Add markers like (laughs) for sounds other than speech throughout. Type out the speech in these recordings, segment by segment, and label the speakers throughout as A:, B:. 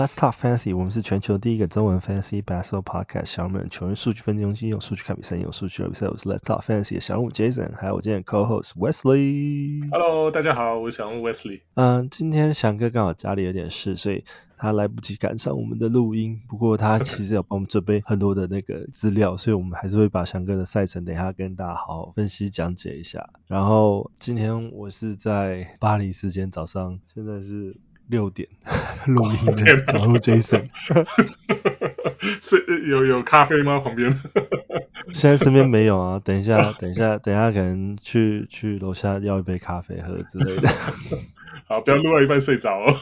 A: Let's talk fantasy. 我们是全球第一个中文 fantasy basketball podcast。小人们球员数据分析中心用数据看比赛，用数据聊比赛。我是 Let's talk fantasy 的小人物 Jason，还有我今天的 co-host Wesley。
B: Hello，大家好，我是小五 Wesley。
A: 嗯，今天翔哥刚好家里有点事，所以他来不及赶上我们的录音。不过他其实有帮我们准备很多的那个资料，所以我们还是会把翔哥的赛程等一下跟大家好好分析讲解一下。然后今天我是在巴黎时间早上，现在是。六点录音的，然后 Jason，(laughs)
B: 是有有咖啡吗？旁边？(laughs)
A: 现在身边没有啊，等一下，等一下，等一下，可能去去楼下要一杯咖啡喝之类的。(laughs)
B: 好，不要录到一半睡着哦。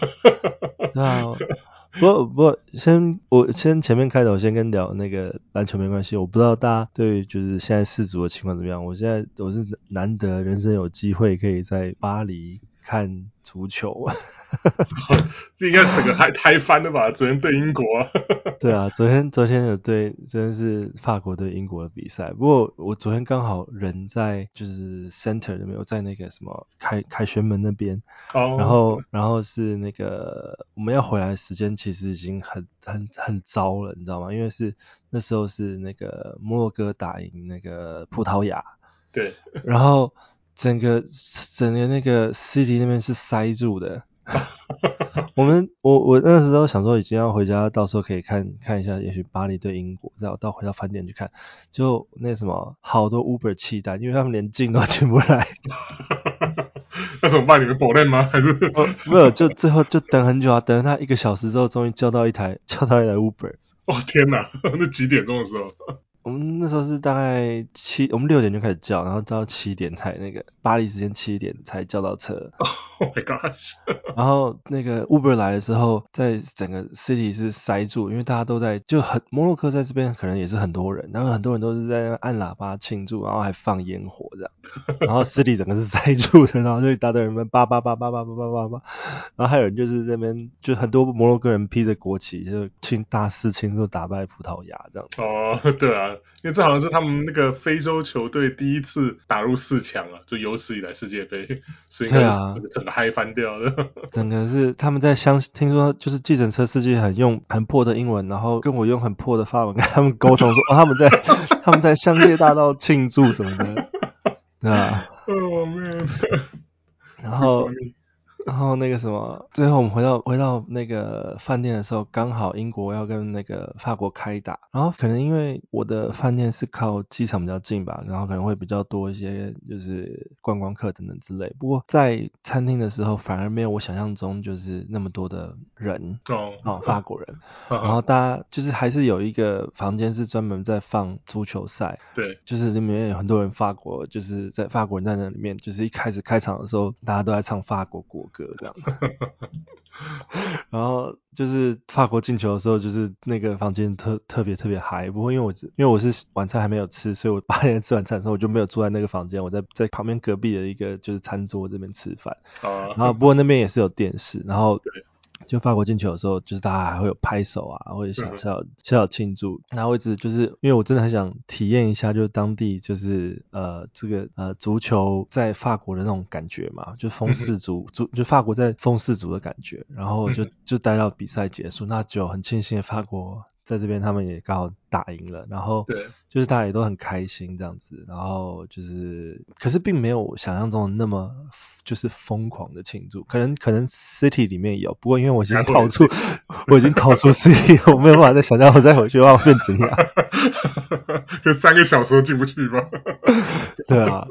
A: 那不不，先我先前面开头，我先跟聊那个篮球没关系。我不知道大家对就是现在世足的情况怎么样。我现在我是难得人生有机会可以在巴黎看足球。(laughs)
B: 应该整个嗨嗨翻了吧？昨天对英国，(laughs)
A: 对啊，昨天昨天有对，真的是法国对英国的比赛。不过我昨天刚好人在就是 center 没有在那个什么凯凯旋门那边，oh. 然后然后是那个我们要回来的时间其实已经很很很糟了，你知道吗？因为是那时候是那个摩洛哥打赢那个葡萄牙，
B: 对，
A: 然后整个整个那个 city 那边是塞住的。我们我我那时候想说已经要回家，到时候可以看看一下，也许巴黎对英国，再到回到饭店去看。就那什么，好多 Uber 弃单，因为他们连进都进不来。(laughs)
B: 那怎么办？你们否认吗？还是？
A: 哦，没有，就最后就等很久啊，等了他一个小时之后，终于叫到一台叫到一台 Uber。
B: 哦天哪，(laughs) 那几点钟的时候？
A: 我们那时候是大概七，我们六点就开始叫，然后到七点才那个巴黎时间七点才叫到车。
B: Oh my gosh！(laughs)
A: 然后那个 Uber 来的时候，在整个 city 是塞住，因为大家都在就很摩洛哥在这边可能也是很多人，然后很多人都是在按喇叭庆祝，然后还放烟火这样，然后 city 整个是塞住的，然后就一大堆人们叭叭叭叭叭叭叭叭叭，然后还有人就是这边就很多摩洛哥人披着国旗就庆大肆庆祝打败葡萄牙这样。
B: 哦，oh, 对啊。因为这好像是他们那个非洲球队第一次打入四强啊，就有史以来世界杯，所以应该整个整个嗨翻掉了。(laughs)
A: 整个是他们在相听说就是计程车司机很用很破的英文，然后跟我用很破的法文跟他们沟通说，哦，他们在他们在香榭大道庆祝什么的，(laughs) 对啊。
B: Oh man！
A: 然后。(laughs) 然后那个什么，最后我们回到回到那个饭店的时候，刚好英国要跟那个法国开打，然后可能因为我的饭店是靠机场比较近吧，然后可能会比较多一些就是观光客等等之类。不过在餐厅的时候，反而没有我想象中就是那么多的人哦，哦，法国人。然后大家就是还是有一个房间是专门在放足球赛，
B: 对，
A: 就是里面有很多人法国就是在法国人在那里面，就是一开始开场的时候，大家都在唱法国国歌。歌这样，然后就是法国进球的时候，就是那个房间特特别特别嗨。不过因为我是因为我是晚餐还没有吃，所以我八点吃晚餐的时候我就没有住在那个房间，我在在旁边隔壁的一个就是餐桌这边吃饭。然后不过那边也是有电视，然后。就法国进球的时候，就是大家还会有拍手啊，或者小小小小庆祝。然后一直就是因为我真的很想体验一下，就是当地就是呃这个呃足球在法国的那种感觉嘛，就风世足足就法国在风世足的感觉。然后就就待到比赛结束，那就很庆幸法国在这边他们也刚好打赢了，然后对，就是大家也都很开心这样子。然后就是可是并没有想象中的那么。就是疯狂的庆祝，可能可能 city 里面有，不过因为我已经逃出，我已经逃出 city，我没有办法再想象我再回去的话会变怎样。(laughs)
B: 就三个小时都进不去吧？(laughs)
A: 对啊。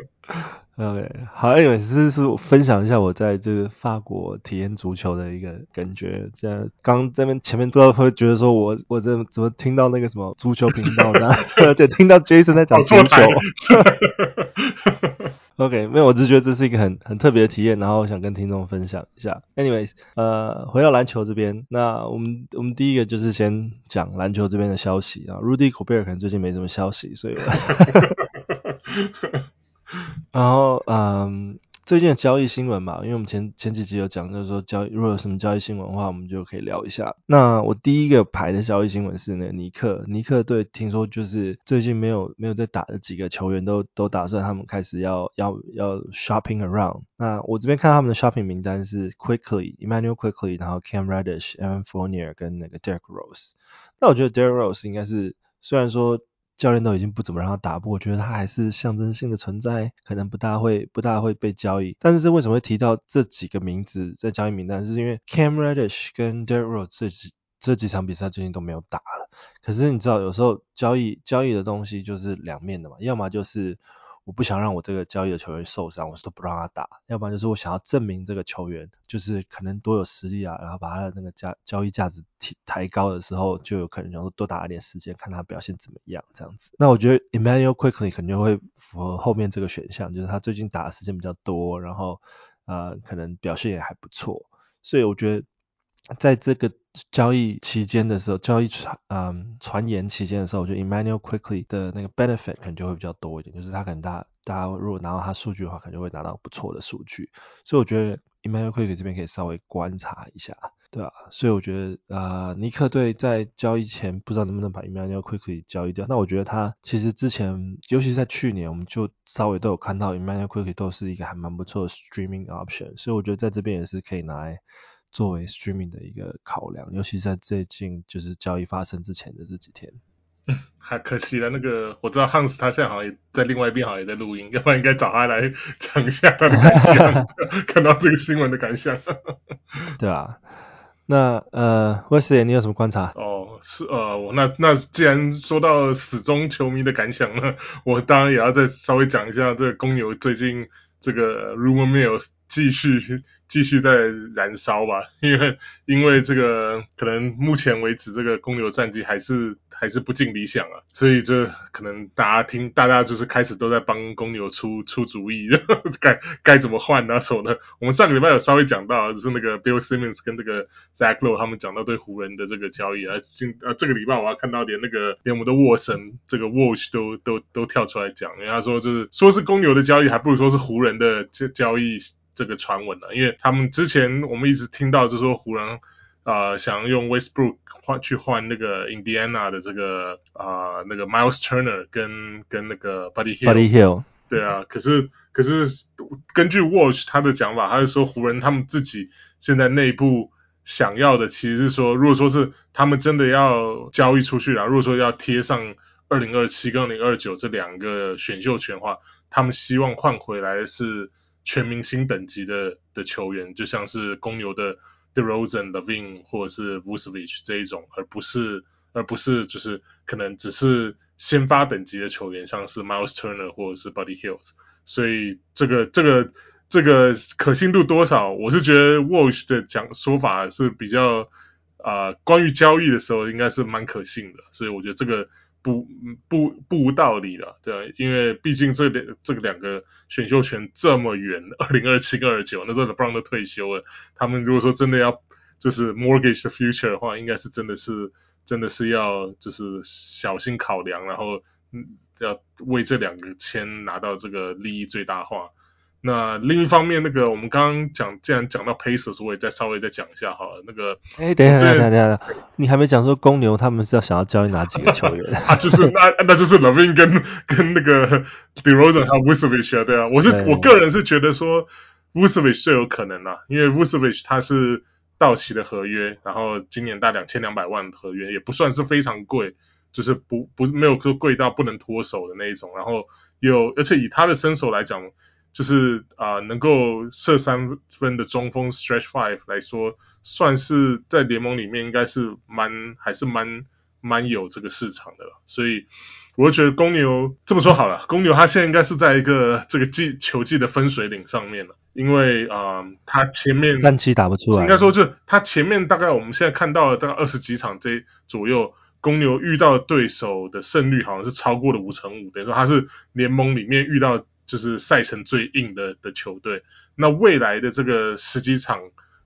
A: OK，好，，a y 是是分享一下我在这个法国体验足球的一个感觉。这样刚这边前面不知道会觉得说我我这怎么听到那个什么足球频道的，(laughs) 而且听到 Jason 在讲足球。(laughs) OK，没有，我只是觉得这是一个很很特别的体验，然后我想跟听众分享一下。Anyways，呃，回到篮球这边，那我们我们第一个就是先讲篮球这边的消息啊。Rudy Gobert 可能最近没什么消息，所以，(laughs) 然后嗯，最近的交易新闻嘛，因为我们前前几集有讲，就是说交易如果有什么交易新闻的话，我们就可以聊一下。那我第一个排的交易新闻是那个尼克，尼克队听说就是最近没有没有在打的几个球员都都打算他们开始要要要 shopping around。那我这边看他们的 shopping 名单是 Quickley、Immanuel Quickly，然后 Cam Reddish、Evan Fournier 跟那个 Derek Rose。那我觉得 Derek Rose 应该是虽然说。教练都已经不怎么让他打，不过我觉得他还是象征性的存在，可能不大会不大会被交易。但是这为什么会提到这几个名字在交易名单？是因为 Cam Reddish 跟 d e r r o s 这几这几场比赛最近都没有打了。可是你知道，有时候交易交易的东西就是两面的嘛，要么就是。我不想让我这个交易的球员受伤，我是都不让他打。要不然就是我想要证明这个球员就是可能多有实力啊，然后把他的那个价交易价值提抬高的时候，就有可能然后多打一点时间，看他表现怎么样这样子。那我觉得 Immanuel Quickly 肯定会符合后面这个选项，就是他最近打的时间比较多，然后呃可能表现也还不错，所以我觉得。在这个交易期间的时候，交易传嗯传言期间的时候，我觉得 Immanuel Quickly 的那个 benefit 可能就会比较多一点，就是他可能大家大家如果拿到他数据的话，可能就会拿到不错的数据，所以我觉得 Immanuel Quickly 这边可以稍微观察一下，对啊，所以我觉得呃尼克队在交易前不知道能不能把 Immanuel Quickly 交易掉，那我觉得他其实之前尤其是在去年，我们就稍微都有看到 Immanuel Quickly 都是一个还蛮不错的 streaming option，所以我觉得在这边也是可以拿来。作为 streaming 的一个考量，尤其在最近就是交易发生之前的这几天。
B: 嗯，(laughs) 还可惜了，那个我知道 Hans 他现在好像也在另外一边，好像也在录音，要不然应该找他来讲一下他的感想，(laughs) 看到这个新闻的感想。(laughs)
A: 对啊，那呃，Wesley 你有什么观察？
B: 哦，是呃，我那那既然说到死忠球迷的感想呢，我当然也要再稍微讲一下这个公牛最近这个 rumor mill 继续。继续在燃烧吧，(laughs) 因为因为这个可能目前为止这个公牛战绩还是还是不尽理想啊，所以这可能大家听大家就是开始都在帮公牛出出主意，(laughs) 该该怎么换那时候呢？我们上个礼拜有稍微讲到，就是那个 Bill Simmons 跟这个 Zach Lowe 他们讲到对湖人的这个交易啊，今啊这个礼拜我要看到连那个连我们的沃神这个 Watch 都都都跳出来讲，因为他说就是说是公牛的交易，还不如说是湖人的交交易。这个传闻了，因为他们之前我们一直听到，就是说湖人啊、呃、想要用 Westbrook 换去换那个 Indiana 的这个啊、呃、那个 Miles Turner 跟跟那个 Buddy。Buddy Hield。对啊，可是可是根据 Watch 他的讲法，他是说湖人他们自己现在内部想要的，其实是说，如果说是他们真的要交易出去了，如果说要贴上二零二七跟二零二九这两个选秀权的话，他们希望换回来的是。全明星等级的的球员，就像是公牛的 DeRozan、LaVine 或者是 Vucevic 这一种，而不是而不是就是可能只是先发等级的球员，像是 Miles Turner 或者是 Buddy Hield。所以这个这个这个可信度多少？我是觉得 Walsh 的讲说法是比较啊、关于交易的时候应该是蛮可信的，所以我觉得这个。不不不无道理的，对啊，因为毕竟这两这个两个选秀权这么远，二零二七跟二九，那时候 LeBron 都退休了，他们如果说真的要就是 mortgage the future 的话，应该是真的是真的是要就是小心考量，然后要为这两个签拿到这个利益最大化。那另一方面，那个我们刚刚讲，既然讲到 Pacers，我也再稍微再讲一下好了。那个，
A: 哎，等一下，等一下，等一下，你还没讲说公牛他们是要想要交易哪几个球员？(laughs)
B: 啊，就是那那就是 LaVine 跟跟那个 DeRozan 还有 Vucevic 啊，对啊，我是我个人是觉得说 Vucevic 是有可能啊，因为 Vucevic 他是到期的合约，然后今年大两千两百万合约，也不算是非常贵，就是不不没有说贵到不能脱手的那一种，然后有而且以他的身手来讲。就是啊、呃，能够射三分的中锋 stretch five 来说，算是在联盟里面应该是蛮还是蛮蛮有这个市场的了。所以我觉得公牛这么说好了，公牛他现在应该是在一个这个季球季的分水岭上面了，因为啊、呃，他前面
A: 战绩打不出来，
B: 应该说就是他前面大概我们现在看到了大概二十几场这左右，公牛遇到对手的胜率好像是超过了五成五，等于说他是联盟里面遇到。就是赛程最硬的的球队，那未来的这个十几场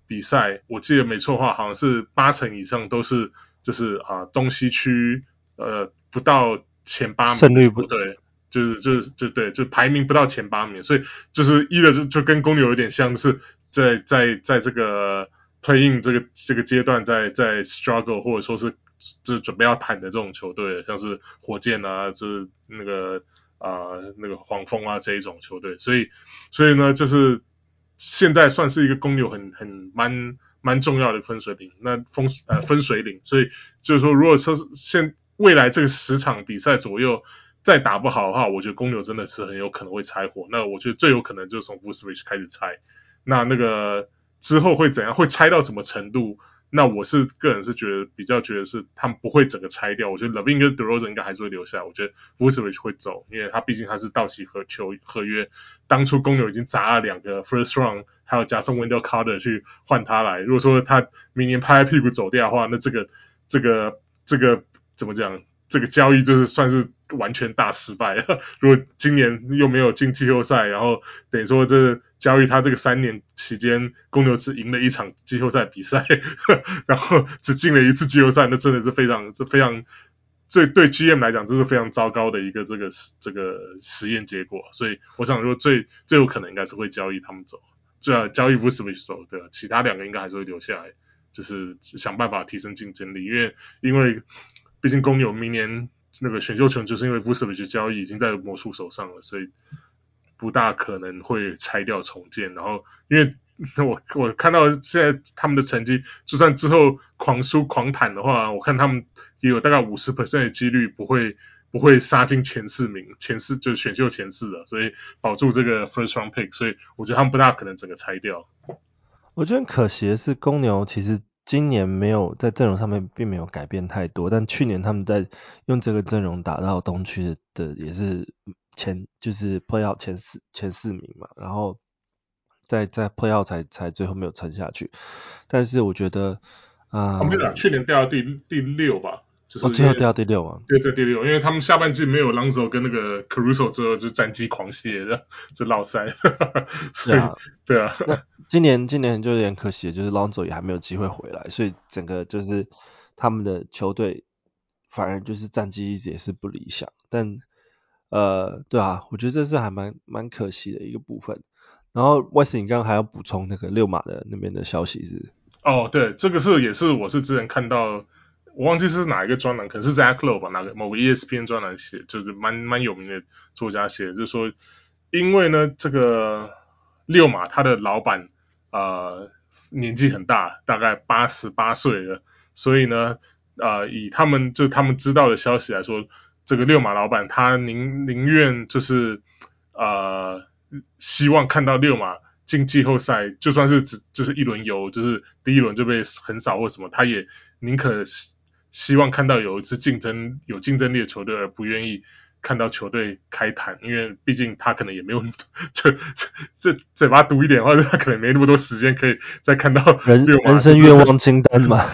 B: 比赛，我记得没错的话，好像是八成以上都是就是啊东西区呃不到前八名，
A: 胜率不
B: 对就是就是就对，就排名不到前八名，所以就是一的就就跟公牛有点像，是在在在这个 playing 这个这个阶段在在 struggle 或者说是就是准备要谈的这种球队，像是火箭啊，就是那个啊、那个黄蜂啊这一种球队，所以所以呢就是现在算是一个公牛很很蛮蛮重要的分水岭，那分呃分水岭，所以就是说如果说现未来这个十场比赛左右。再打不好的话，我觉得公牛真的是很有可能会拆伙。那我觉得最有可能就是从 Vucevic 开始拆。那那个之后会怎样？会拆到什么程度？那我是个人是觉得比较觉得是他们不会整个拆掉。我觉得 LaVine 跟 DeRozan 应该还是会留下来。我觉得 Vucevic 会走，因为他毕竟他是到期和球合约。当初公牛已经砸了两个 First Round，还有加上 Window Carter 去换他来。如果说他明年拍拍屁股走掉的话，那这个这个这个怎么讲？这个交易就是算是完全大失败。(laughs) 如果今年又没有进季后赛，然后等于说这交易他这个三年期间，公牛只赢了一场季后赛比赛，(laughs) 然后只进了一次季后赛，那真的是非常是非常，对对 GM 来讲，这是非常糟糕的一个这个这个实验结果。所以我想说最最有可能应该是会交易他们走，最好交易不是威少，对吧？其他两个应该还是会留下来，就是想办法提升竞争力，因为因为。毕竟公牛明年那个选秀权就是因为 Vucevic 交易已经在魔术手上了，所以不大可能会拆掉重建。然后因为我我看到现在他们的成绩，就算之后狂输狂坦的话，我看他们也有大概五十%的几率不会不会杀进前四名，前四就是选秀前四的，所以保住这个 first round pick。所以我觉得他们不大可能整个拆掉。
A: 我觉得可惜的是公牛其实。今年没有在阵容上面并没有改变太多，但去年他们在用这个阵容打到东区的也是前就是 playoff 前四前四名嘛，然后在在 playoff 才才最后没有撑下去。但是我觉得啊，
B: 没有，去年掉到第第六吧。就是、
A: 哦，最后掉到第六啊？
B: 对对第六，因为他们下半季没有 Lonzo 跟那个 Caruso 之后就战绩狂泻的，就落赛。(laughs) 对啊，对啊。
A: 那今年今年就有点可惜，就是 Lonzo 也还没有机会回来，所以整个就是他们的球队反而就是战绩一直也是不理想。但呃，对啊，我觉得这是还蛮蛮可惜的一个部分。然后 Wes，你刚刚还要补充那个六马的那边的消息是？
B: 哦，对，这个是也是我是之前看到。我忘记是哪一个专栏，可能是 Zach Lowe 吧，哪个某个 ESPN 专栏写，就是蛮蛮有名的作家写，就是说，因为呢，这个六马他的老板呃年纪很大，大概八十八岁了，所以呢，呃，以他们就他们知道的消息来说，这个六马老板他宁宁愿就是呃希望看到六马进季后赛，就算是只就是一轮游，就是第一轮就被横扫或什么，他也宁可。希望看到有一支竞争有竞争力的球队，而不愿意看到球队开坛，因为毕竟他可能也没有 (laughs) (laughs) 这这嘴巴毒一点的话，他可能没那么多时间可以再看到
A: 人人生愿望清单嘛。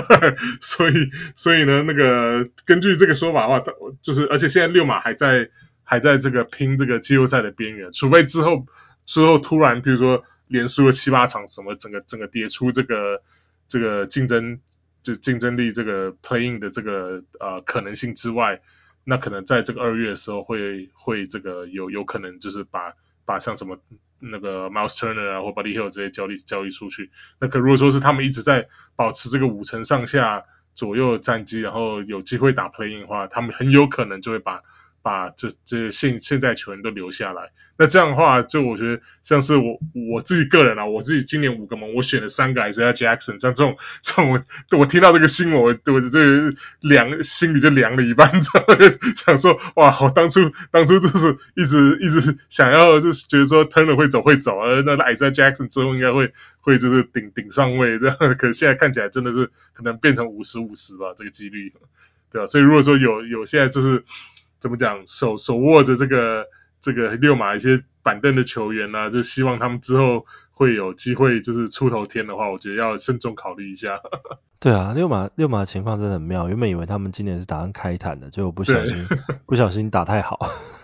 A: (laughs)
B: 所以所以呢，那个根据这个说法的话，就是而且现在六马还在还在这个拼这个季后赛的边缘，除非之后之后突然比如说连输了七八场，什么整个整个跌出这个这个竞争。就竞争力这个 playing 的这个呃可能性之外，那可能在这个二月的时候会会这个有有可能就是把把像什么那个 Miles Turner 啊或 Buddy Hill 这些交易交易出去。那可如果说是他们一直在保持这个五成上下左右的战绩，然后有机会打 playing 的话，他们很有可能就会把。把这这现现在球员都留下来，那这样的话，就我觉得像是我我自己个人啊，我自己今年五个盟，我选了三个 Isaiah Jackson，像这种这种我我听到这个新闻，我我这凉心里就凉了一半，(laughs) 知道想说哇，我当初当初就是一直一直想要就是觉得说 Turner 会走会走，而那 Isaiah Jackson 之后应该会会就是顶顶上位这样，可是现在看起来真的是可能变成五十五十吧，这个几率，对吧？所以如果说有有现在就是。怎么讲？手手握着这个这个六马一些板凳的球员呢、啊，就希望他们之后会有机会，就是出头天的话，我觉得要慎重考虑一下。(laughs)
A: 对啊，六马六马的情况真的很妙。原本以为他们今年是打算开坦的，结果不小心不小心打太好。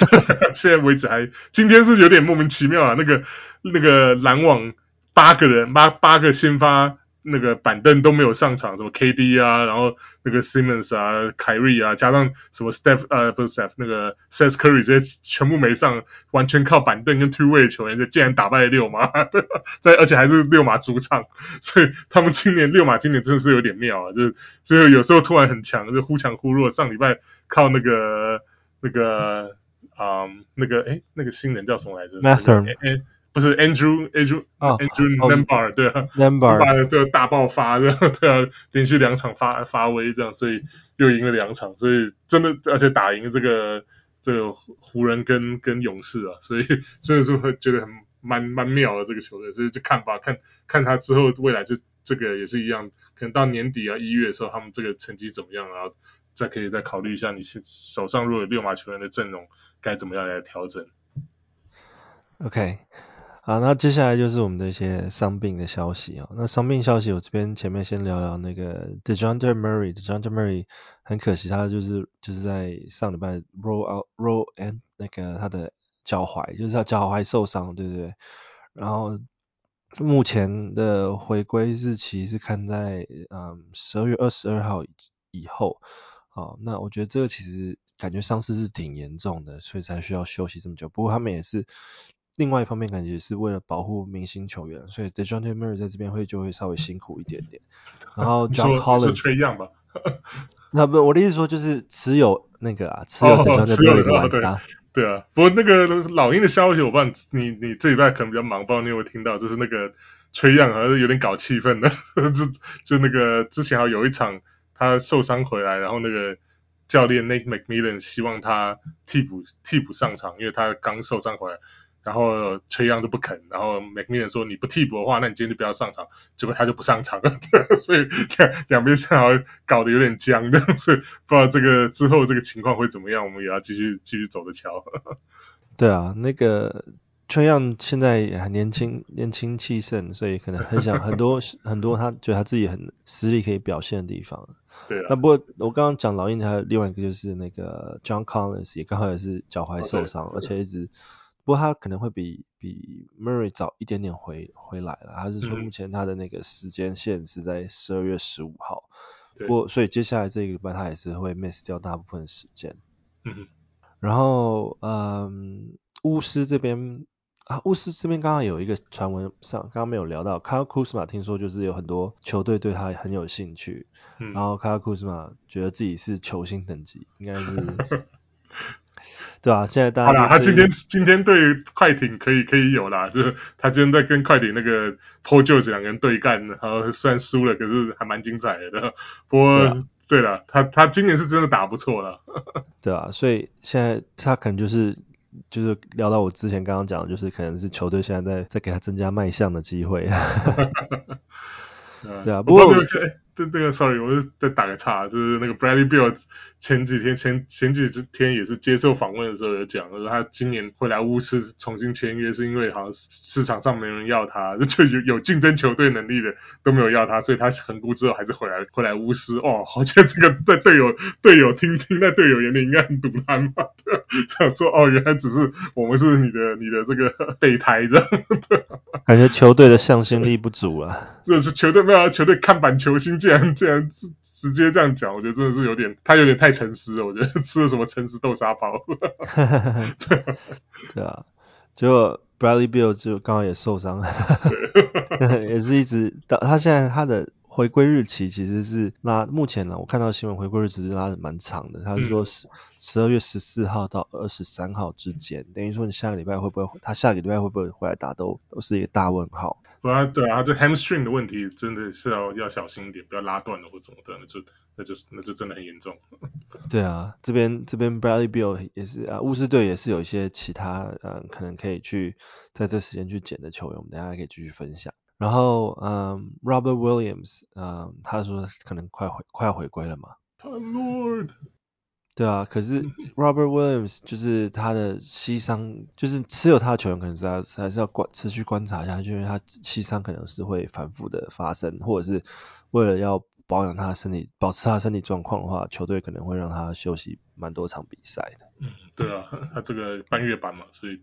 A: (laughs)
B: 现在为止还今天是有点莫名其妙啊。那个那个篮网八个人八八个先发那个板凳都没有上场，什么 KD 啊，然后那个 Simmons 啊、凯瑞啊，加上什么 Steph 呃不是 Steph 那个 Seth Curry 这些全部没上，完全靠板凳跟 two way 球员，就竟然打败了六马，(laughs) 对吧？在而且还是六马主场，所以他们今年六马今年真的是有点妙啊，就是所以有时候突然很强，就忽强忽弱。上礼拜靠那个那个啊、嗯、那个哎那个新人叫什么来着
A: ？Mathurin
B: 不是 Andrew Andrew、oh, Andrew Nembhard、oh, 对啊，Nembhard 这个大爆发这样 (laughs) 对啊，连续两场发发威这样，所以又赢了两场，所以真的而且打赢这个这个湖人跟跟勇士啊，所以 (laughs) 真的是会觉得很蛮蛮妙的这个球队，所以就看吧，看看他之后未来这这个也是一样，可能到年底啊一月的时候他们这个成绩怎么样，然后再可以再考虑一下你是手上如果有六马球员的阵容该怎么样来调整。
A: OK。好，那接下来就是我们的一些伤病的消息啊。那伤病消息，我这边前面先聊聊那个 Dejounte Murray，Dejounte Murray 很可惜，他就是就是在上礼拜 roll out roll and 那个他的脚踝，就是他脚踝受伤，对不对？然后目前的回归日期是看在嗯十二月二十二号以后。好，那我觉得这个其实感觉伤势是挺严重的，所以才需要休息这么久。不过他们也是。另外一方面，感觉是为了保护明星球员，所以 Dejounte Murray 在这边会就会稍微辛苦一点点。然后 (laughs) John Collins
B: 缺样吧？(laughs)
A: 那不，我的意思说就是持有那个啊，持有 Dejounte Murray 的 (laughs) 玩家。
B: 对啊，不过那个老鹰的消息，我不知道你你这礼拜可能比较忙，不知道你有没有听到，就是那个崔样好像是有点搞气氛的，就就那个之前好像有一场他受伤回来，然后那个教练 Nate McMillan 希望他替补替补上场，因为他刚受伤回来。然后崔杨就不肯，然后 McMillan 说，你不替补的话，那你今天就不要上场。结果他就不上场了，(laughs) 所以两两边正好搞得有点僵的，所以不知道这个之后这个情况会怎么样，我们也要继续继续走着瞧。(laughs)
A: 对啊，那个崔杨现在也很年轻，年轻气盛，所以可能很想很多很多他觉得他自己很实力可以表现的地方。
B: 对啊。
A: 那不过我刚刚讲老鹰还有另外一个就是那个 John Collins 也刚好也是脚踝受伤，哦、而且一直。不过他可能会比比 Murray 早一点点回回来了，他是说目前他的那个时间线是在十二月十五号，不过所以接下来这个礼拜他也是会 miss 掉大部分时间。嗯，然后嗯，巫师这边啊，巫师这边刚刚有一个传闻上，刚刚没有聊到，Kyle Kuzma 听说就是有很多球队对他很有兴趣，嗯、然后 Kyle Kuzma 觉得自己是球星等级，应该是。(laughs) 对啊，现在大家好
B: 啦，他今天今天对快艇可以可以有啦，就是他今天在跟快艇那个 Paul George 两个人对干，然后虽然输了，可是还蛮精彩的。不过对了，他他今年是真的打不错了。(laughs)
A: 对啊，所以现在他可能就是就是聊到我之前刚刚讲的，就是可能是球队现在在在给他增加卖相的机会。(laughs) 对啊，不过。这这个，sorry，我是再打个岔，就是那个 Bradley Beal 前几天前前几天也是接受访问的时候有讲，说他今年会来巫师重新签约，是因为好像市场上没人要他，(laughs) 就有有竞争球队能力的都没有要他，所以他横估之后还是回来回来巫师。哦，好像这个在队友队友听听在队友眼里应该很赌烂吧？想说哦，原来只是我们是你的你的这个备胎这样，对，感觉球队的向心力不足啊。(laughs) 这是球队没有球队看板球星。竟然竟然直直接这样讲，我觉得真的是有点，他有点太诚实了。我觉得吃了什么诚实豆沙包。(laughs) 对啊，结果 Bradley Bill 就刚好也受伤了，(laughs) 也是一直到他现在他的回归日期其实是拉目前呢，我看到新闻回归日期是拉的蛮长的，他是说十十二月十四号到二十三号之间，等于说你下个礼拜会不会他下个礼拜会不会回来打都都是一个大问号。
B: 不啊，对啊，这 hamstring 的问题真的是要要小心一点，不要拉断了或怎么的，那就那就那就真的很严重。(laughs)
A: 对啊，这边这边 Bradley Beal 也是啊，巫师队也是有一些其他嗯，可能可以去在这时间去捡的球员，我们等下可以继续分享。然后嗯，Robert Williams，嗯，他说可能快回快要回归了嘛。
B: Lord。(laughs)
A: 对啊，可是 (laughs) Robert Williams 就是他的膝伤，就是持有他的球员可能是要还是要观持续观察一下，就因为他膝伤可能是会反复的发生，或者是为了要保养他的身体，保持他的身体状况的话，球队可能会让他休息蛮多场比赛的。
B: 嗯，对啊，(laughs) 他这个半月板嘛，所以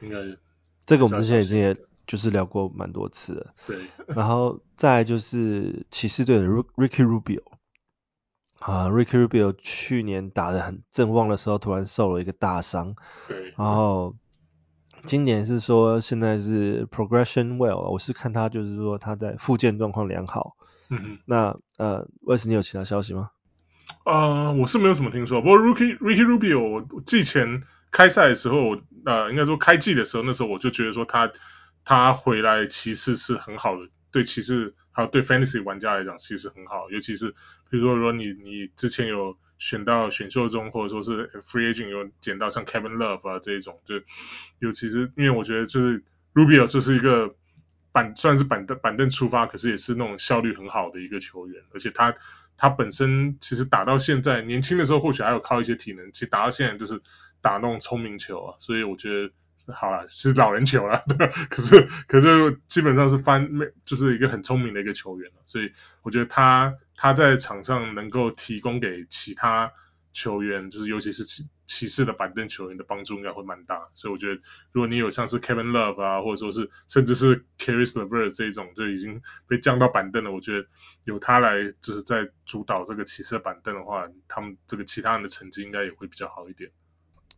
B: 应该
A: 这个我们之前已经也就是聊过蛮多次了。
B: 对，(laughs)
A: 然后再来就是骑士队的 Ricky Rubio 啊，Ricky Rubio 去年打得很正旺的时候，突然受了一个大伤。
B: 对，
A: 然后今年是说现在是 progression well，我是看他就是说他在复健状况良好。
B: 嗯哼，
A: 那呃，威斯你有其他消息吗？
B: 啊、呃，我是没有什么听说。不过 Ricky Ricky Rubio，我季前开赛的时候，呃，应该说开季的时候，那时候我就觉得说他他回来骑士是很好的，对骑士还有对 Fantasy 玩家来讲，其实很好。尤其是比如说，如果你你之前有选到选秀中，或者说是 Free Agent 有捡到像 Kevin Love 啊这一种，就尤其是因为我觉得就是 Rubio 就是一个。板算是板凳板凳出发，可是也是那种效率很好的一个球员，而且他他本身其实打到现在，年轻的时候或许还有靠一些体能，其实打到现在就是打那种聪明球啊，所以我觉得好了是老人球了，(laughs) 可是可是基本上是翻就是一个很聪明的一个球员了，所以我觉得他他在场上能够提供给其他。球员就是，尤其是骑骑士的板凳球员的帮助应该会蛮大，所以我觉得如果你有像是 Kevin Love 啊，或者说是甚至是 Caris LeVert 这种就已经被降到板凳了，我觉得有他来就是在主导这个骑士的板凳的话，他们这个其他人的成绩应该也会比较好一点。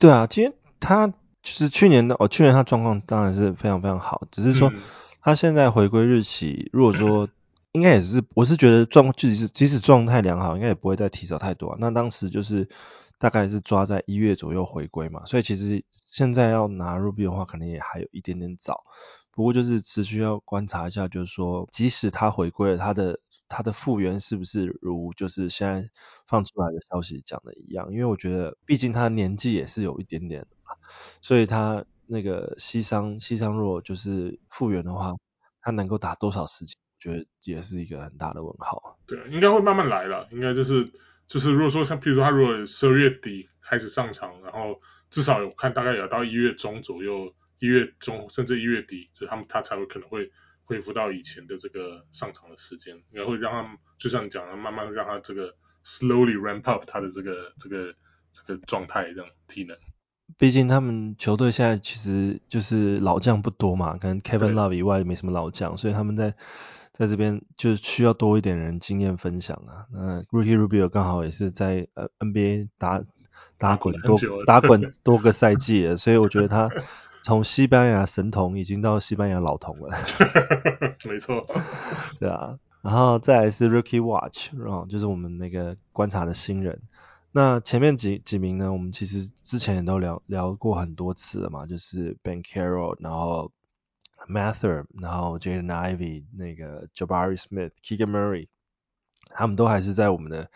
A: 对啊，其实他其实去年的哦，去年他状况当然是非常非常好，只是说他现在回归日期，如果说。应该也是，我是觉得状即使即使状态良好，应该也不会再提早太多啊。那当时就是大概是抓在一月左右回归嘛，所以其实现在要拿 Rubio 的话，可能也还有一点点早。不过就是持续要观察一下，就是说即使他回归了，他的他的复原是不是如就是现在放出来的消息讲的一样？因为我觉得毕竟他年纪也是有一点点，所以他那个膝伤膝伤若就是复原的话，他能够打多少时间？我觉得也是一个很大的问号。
B: 对，应该会慢慢来了。应该就是就是，如果说像譬如说他如果十二月底开始上场，然后至少有看大概也要到一月中左右，一月中甚至一月底，就他们他才会可能会恢复到以前的这个上场的时间，应该会让他们就像你讲的，慢慢让他这个 slowly ramp up 他的这个这个这个状态这样体能。
A: 毕竟他们球队现在其实就是老将不多嘛，可能 Kevin Love 以外没什么老将，所以他们在。在这边就需要多一点人经验分享啊。那 Ricky Rubio 刚好也是在呃 NBA 打打滚多打滚多个赛季了，所以我觉得他 (laughs) 从西班牙神童已经到西班牙老童了。(laughs)
B: 没错，(laughs)
A: 对啊。然后再来是 Rookie Watch，然后就是我们那个观察的新人。那前面几几名呢？我们其实之前也都聊聊过很多次了嘛，就是 Ben Carroll，然后。Mather，然后 Jaden Ivey，那个 Jabari Smith，Keegan Murray，他们都还是在我们的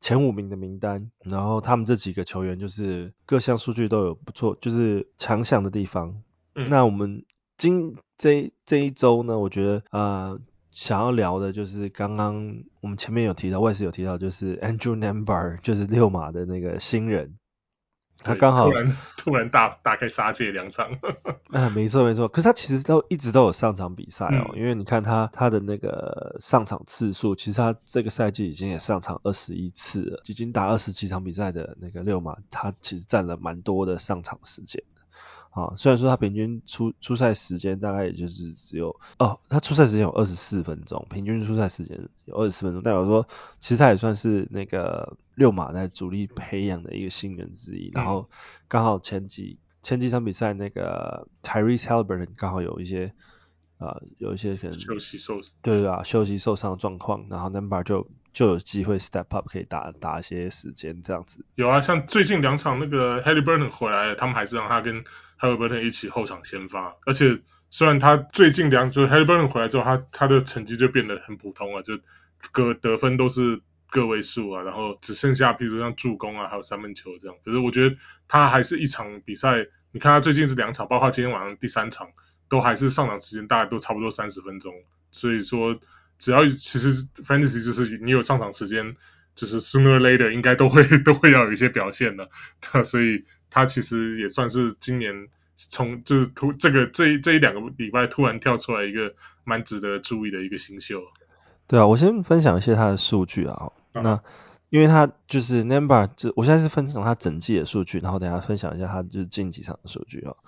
A: 前五名的名单。然后他们这几个球员就是各项数据都有不错，就是强项的地方。嗯、那我们今这这一周呢，我觉得呃想要聊的就是刚刚我们前面有提到，我也是有提到，就是 Andrew Nembhard，就是六马的那个新人。他刚好
B: 突然突然大大开杀戒两场，(laughs)
A: 啊，没错没错，可是他其实都一直都有上场比赛哦，嗯、因为你看他他的那个上场次数，其实他这个赛季已经也上场二十一次了，已经打二十几场比赛的那个六马，他其实占了蛮多的上场时间。啊，虽然说他平均出出赛时间大概也就是只有哦，他出赛时间有二十四分钟，平均出赛时间有二十四分钟，代表说其实他也算是那个六马在主力培养的一个新人之一。然后刚好前几前几场比赛那个 Tyrese Haliburton 刚好有一些啊、呃、有一些可能
B: 休息受伤，
A: 对啊，休息受伤的状况，然后 Nembhard 就就有机会 step up 可以打打一些时间这样子。
B: 有啊，像最近两场那个 Haliburton 回来，他们还是让他跟 Haliburton 一起后场先发，而且虽然他最近两组 Haliburton 回来之后，他他的成绩就变得很普通了，就个得分都是个位数啊，然后只剩下比如像助攻啊，还有三分球这样。可是我觉得他还是一场比赛，你看他最近是两场，包括今天晚上第三场，都还是上场时间大概都差不多三十分钟。所以说，只要其实 Fantasy 就是你有上场时间，就是 sooner or later 应该都会 (laughs) 都会要有一些表现的，所以。他其实也算是今年从就是突这个这一这一两个礼拜突然跳出来一个蛮值得注意的一个新秀。
A: 对啊，我先分享一些他的数据啊。Uh huh. 因为他就是 number，就我现在是分享他整季的数据，然后等下分享一下他就是近几场的数据哦。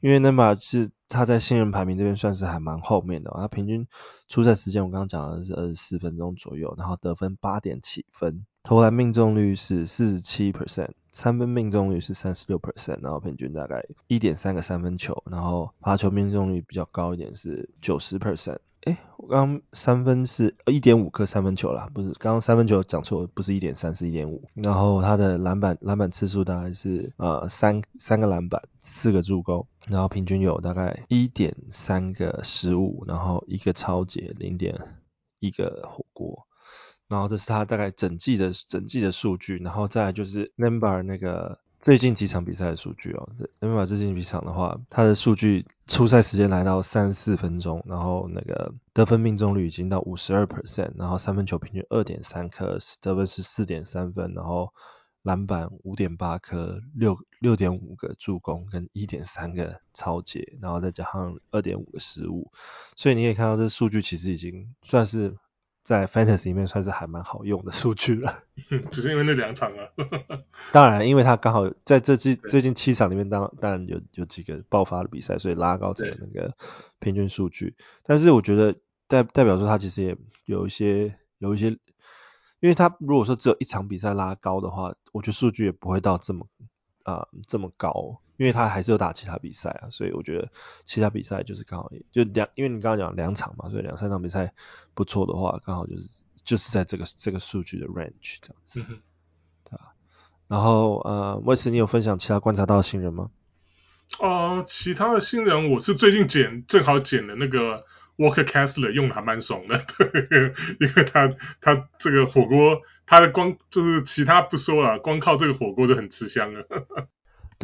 A: 因为 number 是他在新人排名这边算是还蛮后面的，他平均出赛时间我刚刚讲的是二十四分钟左右，然后得分八点七分，投篮命中率是四十七 percent，三分命中率是三十六 percent，然后平均大概一点三个三分球，然后罚球命中率比较高一点是九十 percent。诶，我刚三分是一点五颗三分球啦，不是，刚刚三分球讲错，不是一点三，是一点五。然后他的篮板篮板次数大概是呃三三个篮板，四个助攻，然后平均有大概一点三个失误，然后一个抄截，零点一个火锅。然后这是他大概整季的整季的数据，然后再就是 number 那个。最近几场比赛的数据哦，那么最近几场的话，他的数据出赛时间来到三四分钟，然后那个得分命中率已经到五十二 percent，然后三分球平均二点三颗，得分是四点三分，然后篮板五点八颗，六六点五个助攻跟一点三个抄截，然后再加上二点五个失误，所以你可以看到这数据其实已经算是。在 Fantasy 里面算是还蛮好用的数据了，(laughs)
B: 只是因为那两场啊。(laughs)
A: 当然，因为他刚好在这季最近七场里面当，当当然有有几个爆发的比赛，所以拉高这个那个平均数据。但是我觉得代代表说他其实也有一些有一些，因为他如果说只有一场比赛拉高的话，我觉得数据也不会到这么。啊、呃，这么高，因为他还是有打其他比赛啊，所以我觉得其他比赛就是刚好也就两，因为你刚刚讲两场嘛，所以两三场比赛不错的话，刚好就是就是在这个这个数据的 range 这样子，嗯、对吧？然后呃，威斯，你有分享其他观察到的新人吗？
B: 呃，其他的新人我是最近捡正好捡的那个。Walker Kessler 用的还蛮爽的，对，(laughs) 因为他他这个火锅，他的光就是其他不说了，光靠这个火锅就很吃香了。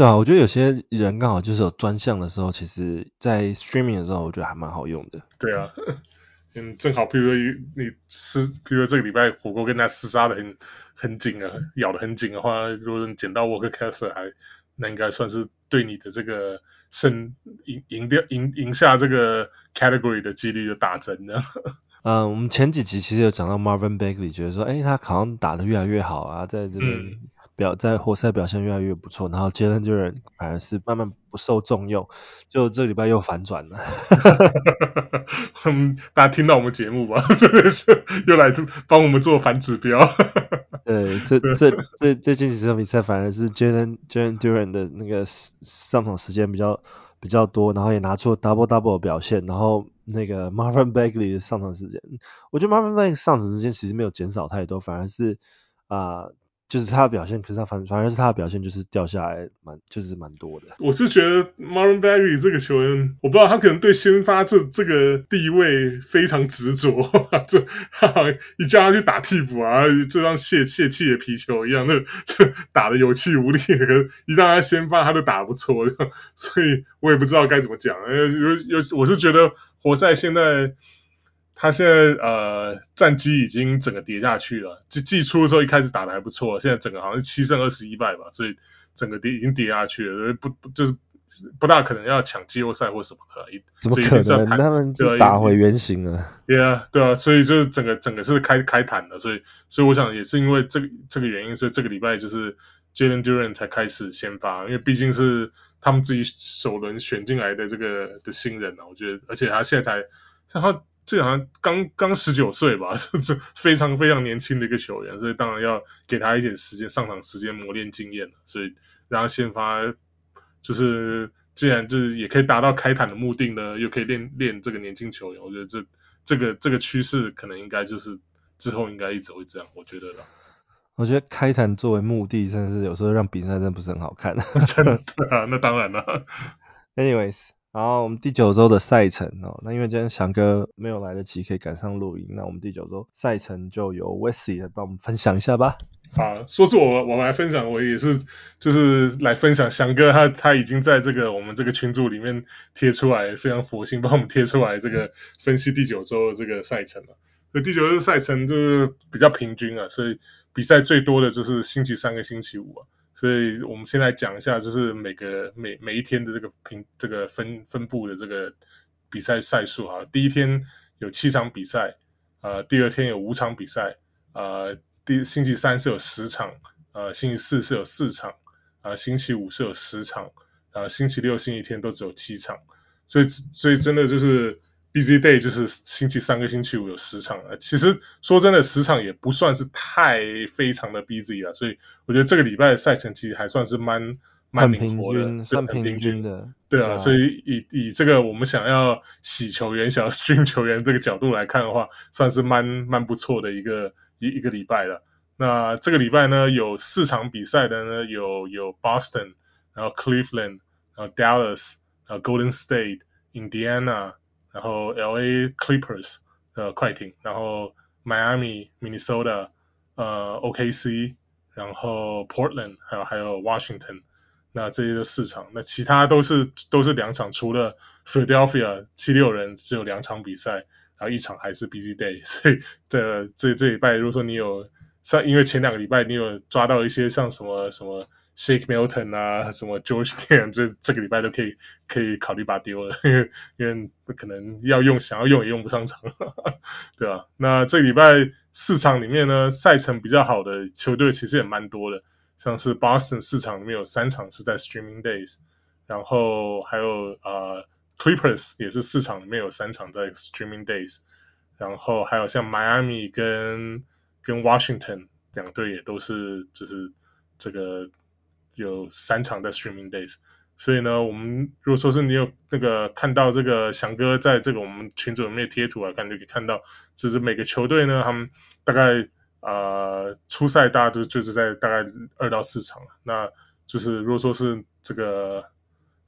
A: 对啊，我觉得有些人刚好就是有专项的时候，其实在 streaming 的时候，我觉得还蛮好用的。
B: 对啊，(laughs) 嗯，正好，比如说你吃，比如说这个礼拜火锅跟他厮杀的很很紧啊，咬的很紧的话，如果你捡到 Walker Kessler 还那应该算是对你的这个。胜赢赢掉赢赢下这个 category 的几率就大增了。(laughs)
A: 嗯，我们前几集其实有讲到 Marvin Bagley，觉得说，哎，他好像打得越来越好啊，在这边表、嗯、在活塞表现越来越不错，然后 Jalen Duren 反而是慢慢不受重用，就这礼拜又反转了。
B: 嗯，(laughs) 大家听到我们节目吧，(laughs) 真的是又来帮我们做反指标。
A: 对，这这这这近几场比赛反而是 Jalen Jalen Duren 的那个上场时间比较比较多，然后也拿出了 double double 的表现，然后那个 Marvin Bagley 的上场时间，我觉得 Marvin Bagley 上场时间其实没有减少太多，反而是啊。呃就是他的表现，可是他反反而是他的表现就是掉下来蛮就是蛮多的。
B: 我是觉得 Marvin Bagley 这个球员，我不知道他可能对先发这这个地位非常执着，这他好像一叫他去打替补啊，就像泄泄气的皮球一样，那就打得有气无力。可是一让他先发，他就打不错，所以我也不知道该怎么讲。有有，我是觉得活塞现在。他现在呃战绩已经整个跌下去了，就季初的时候一开始打的还不错，现在整个好像是七胜二十一败吧，所以整个跌已经跌下去了，不不就是不大可能要抢季后赛或什么的。
A: 怎么可能？他们就打回原形了。
B: 对啊，对啊，所以就是整个整个是开开坦的，所以所以我想也是因为这个这个原因，所以这个礼拜就是 Jalen Duran 才开始先发，因为毕竟是他们自己首轮选进来的这个的新人啊，我觉得，而且他现在才像他。这个好像刚刚十九岁吧，(laughs) 这非常非常年轻的一个球员，所以当然要给他一点时间上场时间磨练经验，所以让他先发，就是既然就是也可以达到开坛的目的呢，又可以练练这个年轻球员，我觉得这这个这个趋势可能应该就是之后应该一直会这样，我觉得啦。
A: 我觉得开坛作为目的，真的是有时候让比赛真的不是很好看。(laughs)
B: 真的啊，那当然了。(laughs)
A: Anyways。然后我们第九周的赛程哦，那因为今天翔哥没有来得及可以赶上录音，那我们第九周赛程就由 Wesley 来帮我们分享一下吧。
B: 好，说是我我来分享，我也是就是来分享翔哥他他已经在这个我们这个群组里面贴出来，非常佛心帮我们贴出来这个分析第九周的这个赛程了。所以第九周赛程就是比较平均啊，所以比赛最多的就是星期三跟星期五啊。所以我们先来讲一下，就是每个每每一天的这个平这个分分布的这个比赛赛数哈。第一天有七场比赛，呃，第二天有五场比赛，呃，第星期三是有十场，呃，星期四是有四场，啊、呃，星期五是有十场，啊、星期六、星期天都只有七场，所以所以真的就是 busy day 就是星期三跟星期五有十场，呃，其实说真的，十场也不算是太非常的 busy 啊，所以我觉得这个礼拜的赛程其实还算是蛮。蛮平均，
A: 算平均的，
B: 对啊，所以以以这个我们想要洗球员、想要 stream 球员这个角度来看的话，算是蛮蛮不错的一个一一个礼拜了。那这个礼拜呢，有四场比赛的呢，有有 Boston，然后 Cleveland，然后 Dallas，然后 Golden State，Indiana，然后 LA Clippers 的快艇，然后 Miami、Minnesota，呃 OKC，然后 Portland，还有还有 Washington。那这些都四场，那其他都是都是两场，除了 Philadelphia 七六人只有两场比赛，然后一场还是 busy day，(laughs) 所以的这这礼拜如果说你有像因为前两个礼拜你有抓到一些像什么什么 Shake Milton 啊，什么 George Niang 这这个礼拜都可以可以考虑把丢了，因为因为可能要用想要用也用不上场，对吧？那这个礼拜四场里面呢，赛程比较好的球队其实也蛮多的。像是 Boston 四场里面有三场是在 Streaming Days，然后还有呃 Clippers 也是四场里面有三场在 Streaming Days，然后还有像 Miami 跟跟 Washington 两队也都是就是这个有三场在 Streaming Days，所以呢，我们如果说是你有那个看到这个翔哥在这个我们群组里面贴图啊看，就可以看到就是每个球队呢，他们大概。呃，初赛大家都就是在大概二到四场，那就是如果说是这个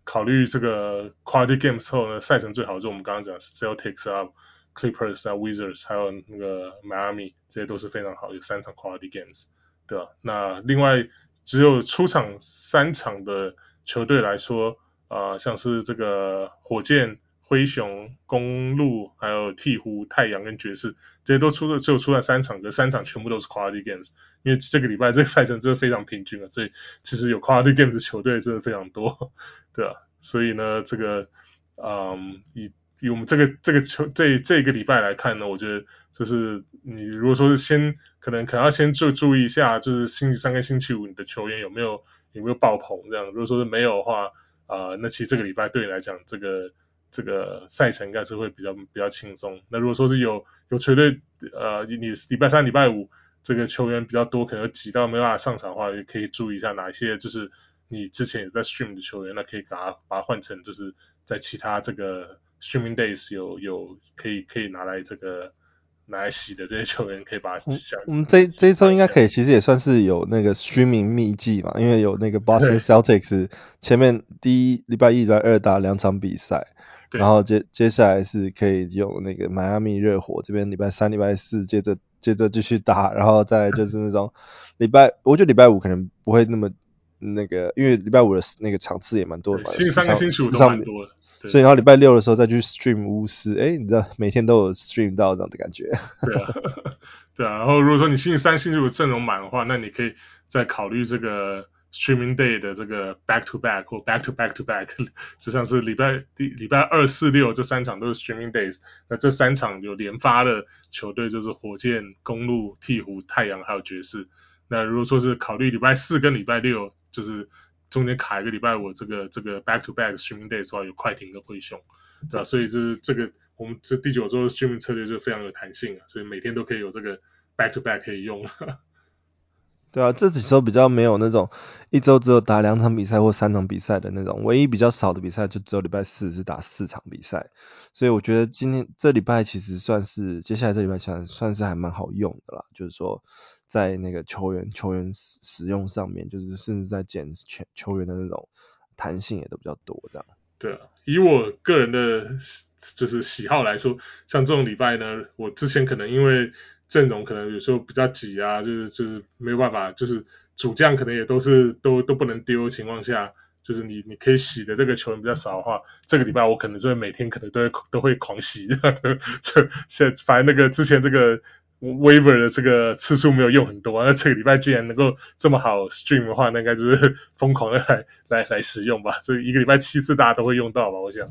B: 考虑这个 quality games 后呢，赛程最好就我们刚刚讲 Celtics 啊、Clippers 啊、Wizards，还有那个 Miami，这些都是非常好，有三场 quality games，对吧？那另外只有出场三场的球队来说，呃，像是这个火箭。灰熊、公鹿，还有鹈鹕、太阳跟爵士，这些都出了，只有出了三场，这三场全部都是 quality games。因为这个礼拜这个赛程真的非常平均了，所以其实有 quality games 的球队真的非常多，(laughs) 对啊，所以呢，这个，嗯，以以我们这个这个球这这个礼拜来看呢，我觉得就是你如果说是先可能可能要先注注意一下，就是星期三跟星期五你的球员有没有有没有爆棚这样，如果说是没有的话，啊、那其实这个礼拜对你来讲这个。这个赛程应该是会比较比较轻松。那如果说是有有球队，呃，你礼拜三、礼拜五这个球员比较多，可能挤到没办法上场的话，也可以注意一下哪一些就是你之前也在 stream 的球员，那可以把它把它换成就是在其他这个 streaming days 有有可以可以拿来这个拿来洗的这些球员，可以把它洗下。
A: 我们这这一周应该可以，其实也算是有那个 streaming 秘技嘛，因为有那个 Boston Celtics 前面第一礼拜一、礼拜二打两场比赛。然后接接下来是可以用那个迈阿密热火这边礼拜三、礼拜四接着接着继续打，然后再就是那种 (laughs) 礼拜，我觉得礼拜五可能不会那么那个，因为礼拜五的那个场次也蛮多的嘛，
B: 星期三跟星期五都蛮多的，
A: 所以然后礼拜六的时候再去 stream 巫师，哎，你知道每天都有 stream 到这样的感觉。
B: 对啊，(laughs) 对啊，然后如果说你星期三、星期五阵容满的话，那你可以再考虑这个。Streaming Day 的这个 Back to Back 或 Back to Back to Back，(laughs) 就像是礼拜第礼拜二、四、六这三场都是 Streaming Days。那这三场有连发的球队就是火箭、公路、鹈鹕、太阳还有爵士。那如果说是考虑礼拜四跟礼拜六，就是中间卡一个礼拜我这个这个 Back to Back Streaming Days 的话，有快艇跟灰熊，对吧？所以这这个我们这第九周的 Streaming 策略就非常有弹性啊，所以每天都可以有这个 Back to Back 可以用。(laughs)
A: 对啊，这几周比较没有那种一周只有打两场比赛或三场比赛的那种，唯一比较少的比赛就只有礼拜四是打四场比赛，所以我觉得今天这礼拜其实算是接下来这礼拜算算是还蛮好用的啦，就是说在那个球员球员使使用上面，就是甚至在减球球员的那种弹性也都比较多这样。
B: 对啊，以我个人的就是喜好来说，像这种礼拜呢，我之前可能因为阵容可能有时候比较挤啊，就是就是没有办法，就是主将可能也都是都都不能丢的情况下，就是你你可以洗的这个球员比较少的话，这个礼拜我可能就会每天可能都会都会狂洗的，(laughs) 就现反正那个之前这个 waiver 的这个次数没有用很多啊，(laughs) 那这个礼拜既然能够这么好 stream 的话，那应该就是疯狂的来来来使用吧，(laughs) 所以一个礼拜七次大家都会用到吧，我想。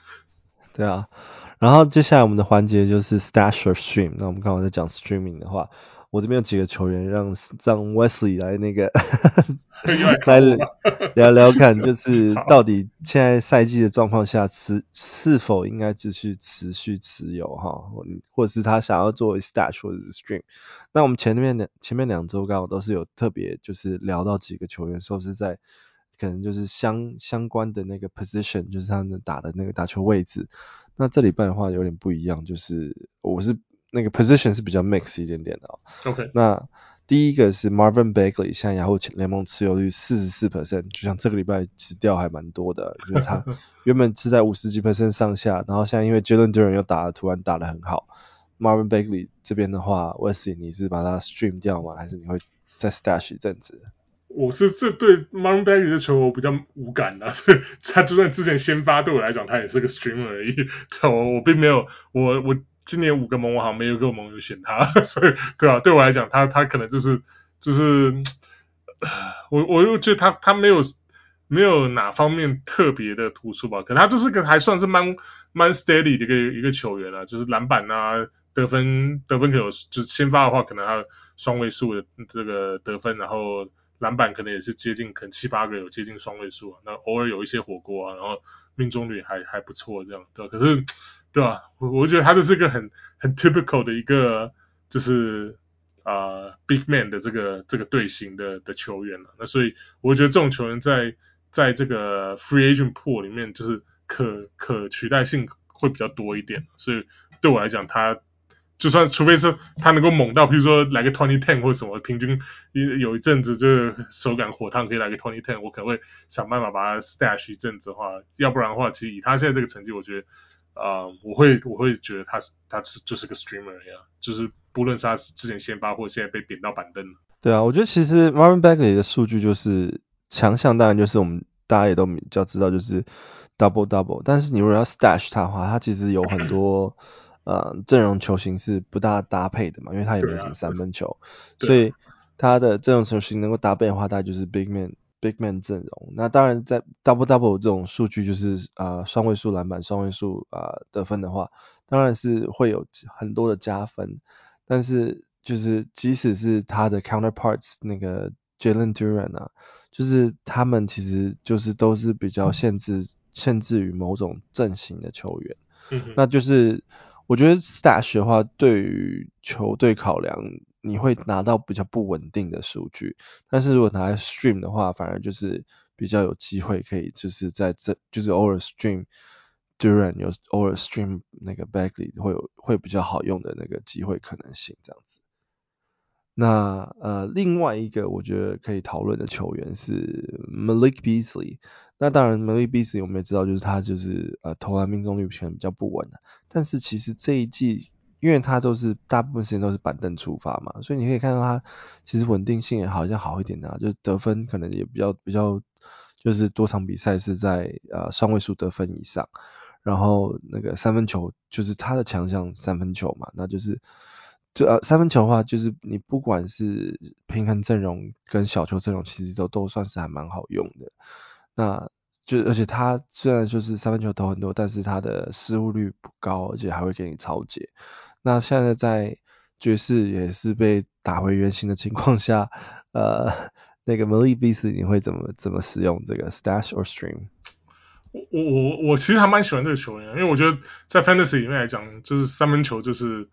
B: (laughs)
A: 对啊。然后接下来我们的环节就是 Stash or Stream。那我们刚好在讲 Streaming 的话，我这边有几个球员让让 Wesley 来那个 (laughs) 来 (laughs) 聊聊看，就 (laughs) 是到底现在赛季的状况下持是否应该继续持续持有哈，或者是他想要做 Stash 或者是 Stream。那我们前面两前面两周刚好都是有特别就是聊到几个球员，说是在。可能就是相相关的那个 position，就是他们打的那个打球位置。那这礼拜的话有点不一样，就是我是那个 position 是比较 mix 一点点的哦。
B: OK，
A: 那第一个是 Marvin Bagley，现在雅虎联盟持有率四十四 percent，就像这个礼拜辞掉还蛮多的，因为他 (laughs) 原本是在五十几 percent 上下，然后现在因为 Jalen Duren 又打了，突然打得很好。Marvin Bagley 这边的话，Wesley 你是把它 stream 掉吗？还是你会再 stash 一阵子？
B: 我是这对 Marvin Bagley 的球我比较无感的，所 (laughs) 以他就算之前先发，对我来讲他也是个 streamer 而已。对，我我并没有，我我今年五个盟我好像没有一个盟友选他，(laughs) 所以对啊，对我来讲他他可能就是就是，我我又觉得他他没有没有哪方面特别的突出吧，可能他就是个还算是蛮蛮 steady 的一个一个球员啊，就是篮板啊得分得分可有就是先发的话，可能他双位数的这个得分，然后。篮板可能也是接近，可能七八个有接近双位数啊。那偶尔有一些火锅啊，然后命中率还还不错，这样对吧？可是，对吧？我我觉得他就是一个很很 typical 的一个，就是啊、big man 的这个这个队形的的球员了。那所以我觉得这种球员在在这个 free agent pool 里面，就是可可取代性会比较多一点。所以对我来讲，他。就算除非是他能够猛到，譬如说来个 twenty ten 或者什么，平均有一阵子这个手感火烫，可以来个 twenty ten，我可能会想办法把他 stash 一阵子的话，要不然的话，其实以他现在这个成绩，我觉得啊、呃，我会我会觉得他是他是就是个 streamer 一样，就是不论是他之前先发或现在被贬到板凳。
A: 对啊，我觉得其实 Marvin Bagley 的数据就是强项，当然就是我们大家也都比较知道，就是 double double，但是你如果要 stash 他的话，他其实有很多。呃，阵容球型是不大搭配的嘛，因为他也没什么三分球，啊、所以他的阵容球型能够搭配的话，大概就是 big man big man 阵容。那当然，在 double double 这种数据，就是啊双、呃、位数篮板、双位数啊、呃、得分的话，当然是会有很多的加分。但是就是即使是他的 counterparts 那个 Jalen Duran 啊，就是他们其实就是都是比较限制、嗯、限制于某种阵型的球员，嗯、哼那就是。我觉得 stash 的话，对于球队考量，你会拿到比较不稳定的数据。但是如果拿来 stream 的话，反而就是比较有机会可以，就是在这就是偶尔 stream Duren 有偶尔 stream 那个 Bagley 会有会比较好用的那个机会可能性这样子。那呃，另外一个我觉得可以讨论的球员是 Malik Beasley。那当然，Malik Beasley 我们也知道，就是他就是呃投篮命中率偏比较不稳的。但是其实这一季，因为他都是大部分时间都是板凳出发嘛，所以你可以看到他其实稳定性也好像好一点的，就得分可能也比较比较，就是多场比赛是在呃双位数得分以上。然后那个三分球就是他的强项，三分球嘛，那就是。就呃三分球的话，就是你不管是平衡阵容跟小球阵容，其实都都算是还蛮好用的。那就而且他虽然就是三分球投很多，但是他的失误率不高，而且还会给你抄截。那现在在爵士也是被打回原形的情况下，呃，那个 Malik Beasley 你会怎么怎么使用这个 Stash or Stream？
B: 我我我其实还蛮喜欢这个球员，因为我觉得在 Fantasy 里面来讲，就是三分球就是。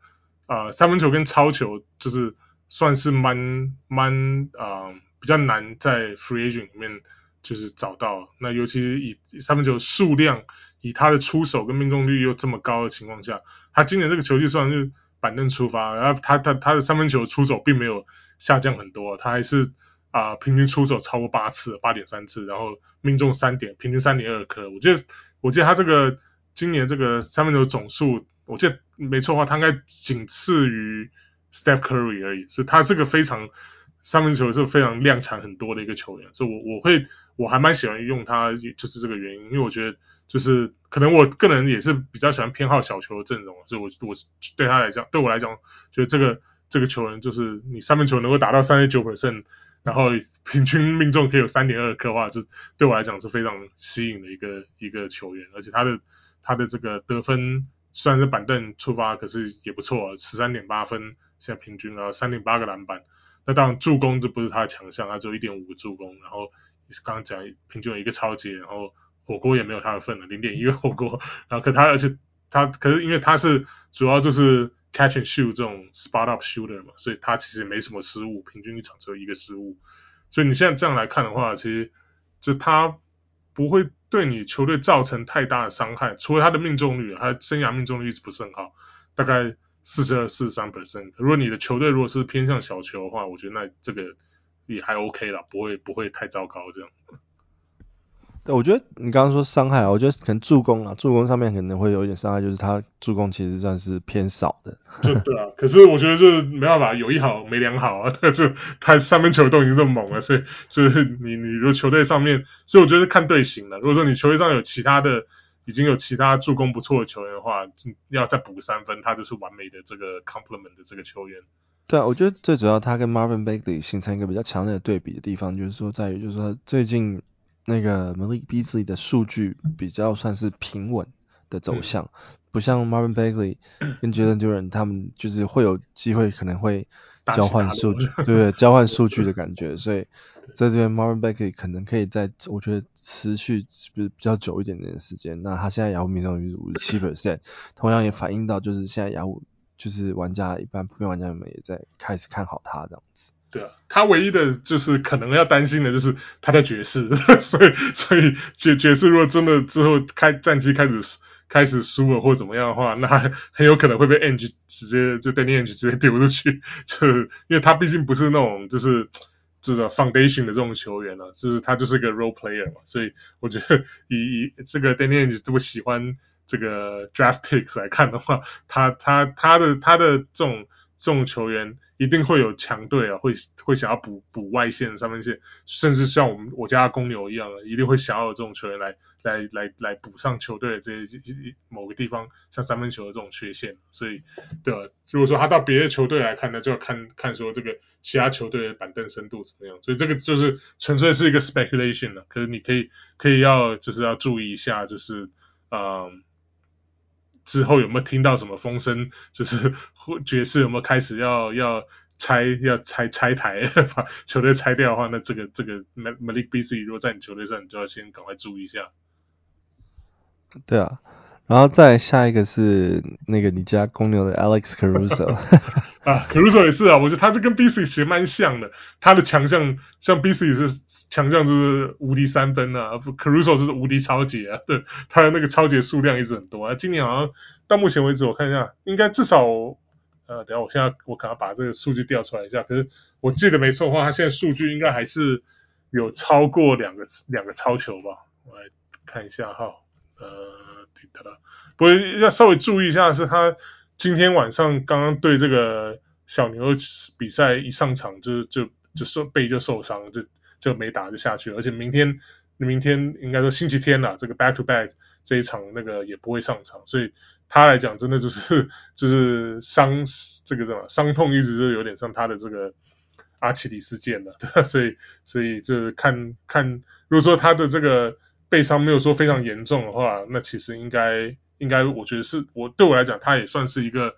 B: 啊、呃，三分球跟超球就是算是蛮蛮啊比较难在 free agent 里面就是找到。那尤其是以三分球数量，以他的出手跟命中率又这么高的情况下，他今年这个球季算是板凳出发，然后他他他的三分球出手并没有下降很多，他还是啊、平均出手超过八次，八点三次，然后命中三点，平均三点二颗。我觉得我记得他这个今年这个三分球总数。我记得没错的话，他应该仅次于 Steph Curry 而已，所以他是个非常三分球是非常量产很多的一个球员，所以我我会我还蛮喜欢用他，就是这个原因，因为我觉得就是可能我个人也是比较喜欢偏好小球的阵容，所以我我对他来讲，对我来讲，觉得这个这个球员就是你三分球能够达到三十九 percent，然后平均命中可以有三点二颗的话，这对我来讲是非常吸引的一个一个球员，而且他的他的这个得分。虽然是板凳出发，可是也不错，十三点八分现在平均，然后三点八个篮板。那当然助攻这不是他的强项，他只有一点五个助攻，然后刚刚讲平均有一个超级，然后火锅也没有他的份了，零点一个火锅。(laughs) 然后可他而且他可是因为他是主要就是 catch and shoot 这种 spot up shooter 嘛，所以他其实没什么失误，平均一场只有一个失误。所以你现在这样来看的话，其实就他不会对你球队造成太大的伤害，除了他的命中率，他的生涯命中率一直不是很好，大概四十二、四十三 percent。如果你的球队如果是偏向小球的话，我觉得那这个也还 OK 啦，不会不会太糟糕这样。
A: 对，我觉得你刚刚说伤害啊，我觉得可能助攻啊，助攻上面可能会有一点伤害，就是他助攻其实算是偏少的。(laughs)
B: 就对啊，可是我觉得这没办法，有一好没两好啊，(laughs) 就他三分球都已经这么猛了，所以就是你你如果球队上面，所以我觉得看队形了。如果说你球队上有其他的，已经有其他助攻不错的球员的话，要再补三分，他就是完美的这个 complement 的这个球员。
A: 对啊，我觉得最主要他跟 Marvin Bagley 形成一个比较强烈的对比的地方，就是说在于就是说最近。那个 Malik Beasley 的数据比较算是平稳的走向，嗯、不像 Marvin Bagley (clears throat) 跟 Jalen Duren 他们就是会有机会可能会交换数据，(laughs) 对对，交换数据的感觉，所以在这边 Marvin Bagley 可能可以在我觉得持续比比较久一点点的时间。那他现在雅虎命中率是五十七 (laughs) percent，同样也反映到就是现在雅虎就是玩家一般普遍玩家们也在开始看好他这样子。
B: 对啊，他唯一的就是可能要担心的就是他在爵士，(laughs) 所以所以爵爵士如果真的之后开战绩开始开始输了或怎么样的话，那很有可能会被 ange 直接就 danny ange 直接丢出去，(laughs) 就因为他毕竟不是那种就是这种 foundation 的这种球员啊，就是他就是个 role player 嘛，所以我觉得以以这个 danny ange 这么喜欢这个 draft picks 来看的话，他他他的他的这种这种球员。一定会有强队啊，会会想要补补外线、三分线，甚至像我们我家公牛一样的，一定会想要有这种球员来来来来补上球队的这些某个地方像三分球的这种缺陷。所以，对啊，如果说他到别的球队来看呢，就要看看说这个其他球队的板凳深度怎么样。所以这个就是纯粹是一个 speculation 了。可是你可以可以要就是要注意一下，就是嗯。之后有没有听到什么风声？(laughs) 就是爵士有没有开始要要拆要拆拆台，(laughs) 把球队拆掉的话，那这个这个 Malik Beasley 如果在你球队上，你就要先赶快注意一下。
A: 对啊。然后再下一个是那个你家公牛的 Alex Caruso (laughs)
B: 啊，Caruso 也是啊，我觉得他就跟 Beasley 其实蛮像的，他的强项像 Beasley 是强项就是无敌三分啊，Caruso 是无敌超级啊，(laughs) 对，他的那个超级数量一直很多啊，今年好像到目前为止我看一下，应该至少呃，等下我现在我可能把这个数据调出来一下，可是我记得没错的话，他现在数据应该还是有超过两个两个超球吧，我来看一下哈，呃。不过要稍微注意一下，是他今天晚上刚刚对这个小牛比赛一上场就就就受背就受伤，就就没打就下去了。而且明天明天应该说星期天呐，这个 back to back 这一场那个也不会上场，所以他来讲真的就是就是伤这个什么伤痛一直就有点像他的这个阿基里斯腱了，对？(laughs) 所以所以就是看看如果说他的这个。背伤没有说非常严重的话，那其实应该应该，我觉得是我对我来讲，他也算是一个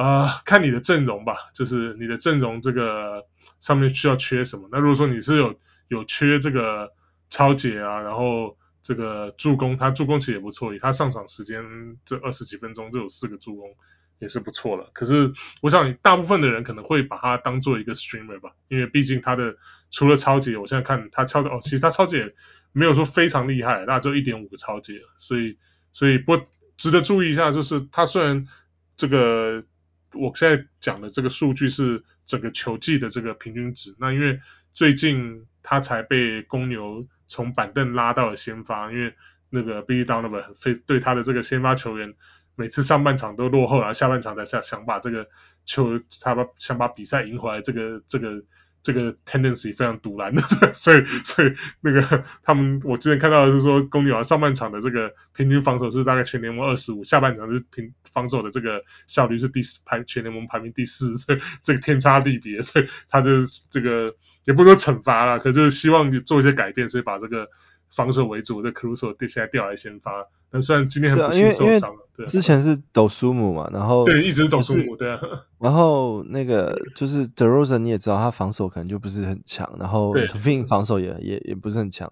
B: 啊、看你的阵容吧，就是你的阵容这个上面需要缺什么。那如果说你是有有缺这个抄截啊，然后这个助攻，他助攻其实也不错，以他上场时间这二十几分钟就有四个助攻，也是不错了。可是我想大部分的人可能会把他当做一个 streamer 吧，因为毕竟他的除了抄截，我现在看他超哦，其实他抄截。没有说非常厉害，那就一点五个抄截，所以所以不值得注意一下，就是他虽然这个我现在讲的这个数据是整个球季的这个平均值，那因为最近他才被公牛从板凳拉到了先发，因为那个 Billy Donovan 非对他的这个先发球员每次上半场都落后，然后下半场才想想把这个球他把想把比赛赢回来，这个这个。这个 tendency 非常赌烂的，(laughs) 所以所以那个他们我之前看到的是说，公牛啊上半场的这个平均防守是大概全联盟二十五，下半场是平防守的这个效率是第四排全联盟排名第四，所以这个天差地别，所以他的这个也不说惩罚了，可就是希望做一些改变，所以把这个防守为主的 c r u s o 现在调来先发，那虽然今天很不幸受伤了，对，
A: 之前是抖苏姆嘛，然后
B: 对，一直是抖苏姆，对啊。
A: 然后那个就是 DeRozan 你也知道他防守可能就不是很强，然后 LaVine 防守也也也不是很强，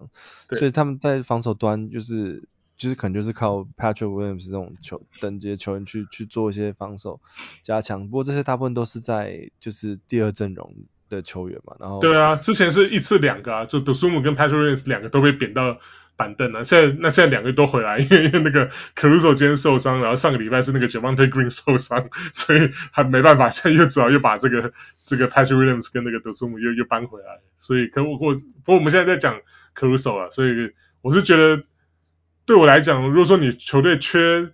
A: 所以他们在防守端就是就是可能就是靠 Patrick Williams 这种球等级的球员去去做一些防守加强，不过这些大部分都是在就是第二阵容的球员嘛，然后
B: 对啊，之前是一次两个啊，就抖苏姆跟 Patrick Williams 两个都被贬到。板凳呢？现在那现在两个都回来，因 (laughs) 为因为那个 Caruso 今天受伤，然后上个礼拜是那个 Javonte Green 受伤，(laughs) 所以还没办法，现在又只好又把这个这个 Patrick Williams 跟那个德苏姆又又搬回来。所以可我我不过我们现在在讲 Caruso 啊，所以我是觉得对我来讲，如果说你球队缺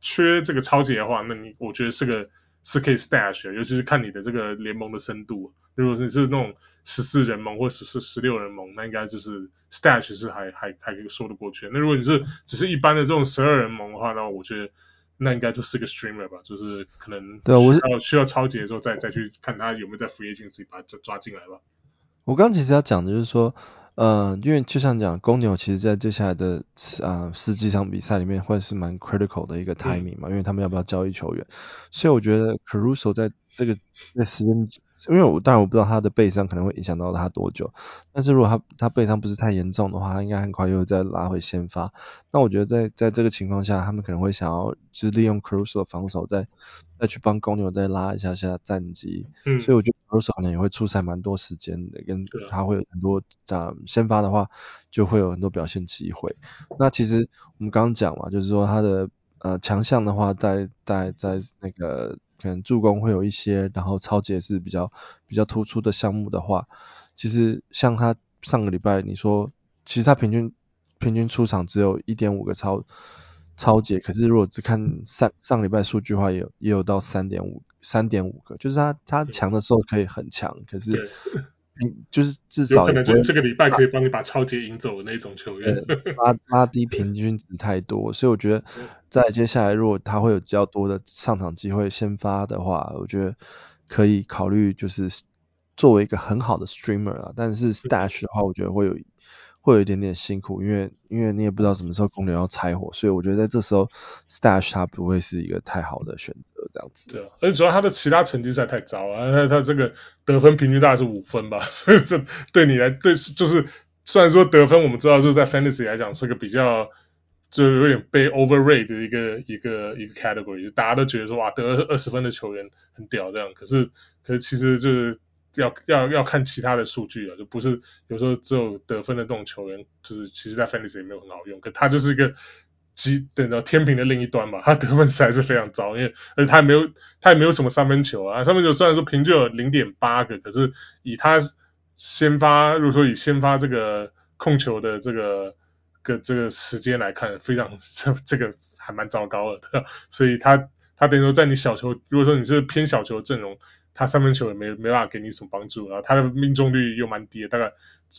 B: 缺这个超级的话，那你我觉得是个是可以 stash，尤其是看你的这个联盟的深度。如果你是那种十四人盟或十四十六人盟，那应该就是 stash 是还还还可以说得过去。那如果你是只是一般的这种十二人盟的话，那我觉得那应该就是个 streamer 吧，就是可能对我需要超级的时候再再去看他有没有在 free agency 把他抓抓进来吧。
A: 我刚其实要讲的就是说，呃，因为就像讲公牛，其实在接下来的啊、呃、十几场比赛里面会是蛮 critical 的一个 timing 嘛，嗯、因为他们要不要交易球员，所以我觉得 Caruso 在这个这个时间。因为我当然我不知道他的背伤可能会影响到他多久，但是如果他他背伤不是太严重的话，他应该很快又会再拉回先发。那我觉得在在这个情况下，他们可能会想要就是利用 Caruso 的防守再再去帮公牛再拉一下下战绩。嗯，所以我觉得 Caruso 可能也会出赛蛮多时间的，跟他会有很多这样先发的话就会有很多表现机会。那其实我们刚刚讲嘛，就是说他的呃强项的话在在在那个。可能助攻会有一些，然后超解是比较比较突出的项目的话，其实像他上个礼拜你说，其实他平均平均出场只有一点五个超超解，可是如果只看上上礼拜数据的话，也有也有到三点五三点五个，就是他他强的时候可以很强，可是。嗯，就是至少
B: 可能就这个礼拜可以帮你把超级赢走的那种球员，
A: 拉 (laughs) 拉低平均值太多，所以我觉得在接下来如果他会有比较多的上场机会先发的话，我觉得可以考虑就是作为一个很好的 streamer 啊，但是 stash 的话，我觉得会有。会有一点点辛苦，因为因为你也不知道什么时候公牛要拆伙，所以我觉得在这时候 stash 它不会是一个太好的选择，这样子。
B: 对啊，而且主要他的其他成绩实在太糟了，他他这个得分平均大概是五分吧，所以这对你来对就是虽然说得分我们知道就是在 fantasy 来讲是个比较就有点被 overrate 的一个一个一个 category，就大家都觉得说哇得二十分的球员很屌这样，可是可是其实就是。要要要看其他的数据啊，就不是有时候只有得分的这种球员，就是其实在 fantasy 也没有很好用，可他就是一个极等到天平的另一端嘛，他得分实在是非常糟，因为而且他也没有他也没有什么三分球啊，三分球虽然说平均有零点八个，可是以他先发，如果说以先发这个控球的这个个这个时间来看，非常这这个还蛮糟糕的，所以他他等于说在你小球，如果说你是偏小球阵容。他三分球也没没办法给你什么帮助，然后他的命中率又蛮低的，大概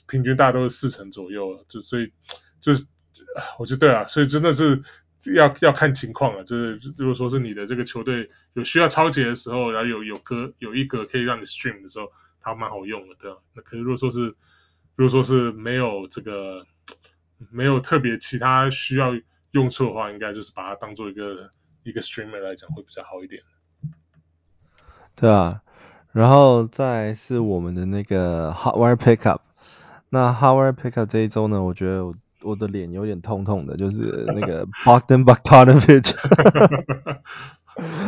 B: 平均大概都是四成左右，就所以就是我觉得对啊，所以真的是要要看情况啊，就是如果说是你的这个球队有需要抄截的时候，然后有有个有一个可以让你 stream 的时候，它蛮好用的，对吧？那可是如果说是如果说是没有这个没有特别其他需要用处的话，应该就是把它当做一个一个 streamer 来讲会比较好一点，
A: 对啊。然后再是我们的那个 Hardware Pickup，那 Hardware Pickup 这一周呢，我觉得我，我的脸有点痛痛的，就是那个 (laughs) Bogdan Bogdanovic，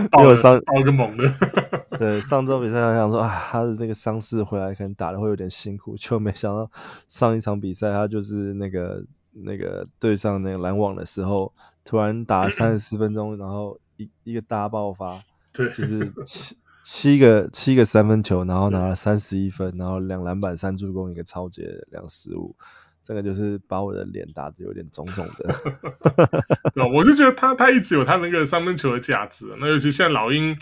A: (laughs) 因为上
B: 爆个猛的，(laughs)
A: 对，上周比赛我想说啊，他的那个伤势回来可能打的会有点辛苦，就没想到上一场比赛他就是那个那个对上那个篮网的时候，突然打了三十四分钟，然后一一个大爆发，
B: 对，
A: 就是。七个七个三分球，然后拿了三十一分，然后两篮板三助攻一个抄截两失误，这个就是把我的脸打得有点肿肿的。(laughs)
B: 对，我就觉得他他一直有他那个三分球的价值，那尤其现在老鹰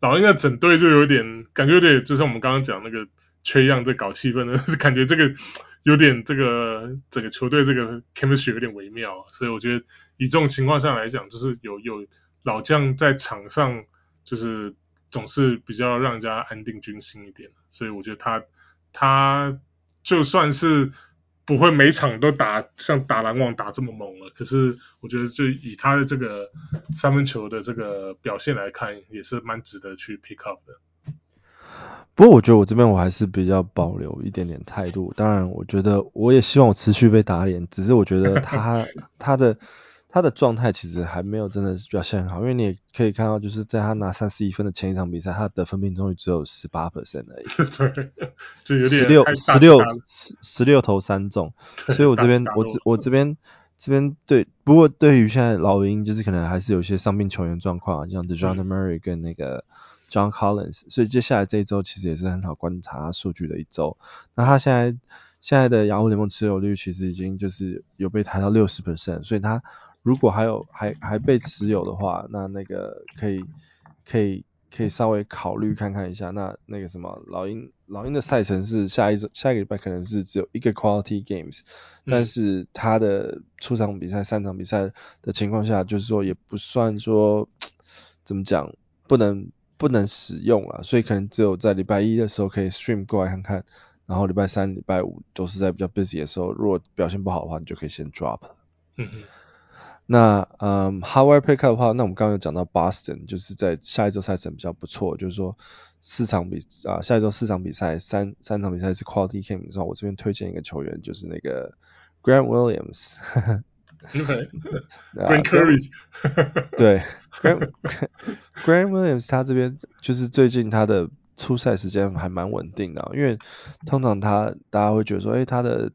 B: 老鹰的整队就有点感觉有点，就像我们刚刚讲那个缺样在搞气氛的 (laughs) 感觉，这个有点这个整个球队这个 chemistry 有点微妙，所以我觉得以这种情况下来讲，就是有有老将在场上就是。总是比较让人家安定军心一点，所以我觉得他他就算是不会每场都打像打篮网打这么猛了。可是我觉得就以他的这个三分球的这个表现来看，也是蛮值得去 pick up 的。
A: 不过我觉得我这边我还是比较保留一点点态度。当然，我觉得我也希望我持续被打脸，只是我觉得他 (laughs) 他的。他的状态其实还没有真的表现很好，因为你也可以看到，就是在他拿三十一分的前一场比赛，他的得分命中率只有十八 percent 而已，(laughs)
B: 对，就有点
A: 十六十六十十六投三中，所以我这边我这我这边这边对，不过对于现在老鹰，就是可能还是有一些伤病球员状况，像 Dejounte Murray 跟那个 John Collins，所以接下来这一周其实也是很好观察数据的一周。那他现在现在的雅虎联盟持有率其实已经就是有被抬到六十 percent，所以他。如果还有还还被持有的话，那那个可以可以可以稍微考虑看看一下。那那个什么老鹰老鹰的赛程是下一周下一个礼拜可能是只有一个 quality games，嗯、但是他的出场比赛三场比赛的情况下，就是说也不算说怎么讲不能不能使用了，所以可能只有在礼拜一的时候可以 stream 过来看看，然后礼拜三礼拜五都是在比较 busy 的时候，如果表现不好的话，你就可以先 drop。嗯嗯。那嗯，Howard pick up 的话，那我们刚刚有讲到 Boston，就是在下一周赛程比较不错，就是说四场比啊，下一周四场比赛，三三场比赛是 quality game 之后，我这边推荐一个球员，就是那个 Grant Williams。(laughs)
B: Grant Curry。
A: 对，Grant (laughs) Grant Williams 他这边就是最近他的出赛时间还蛮稳定的，因为通常他大家会觉得说，诶、欸，他的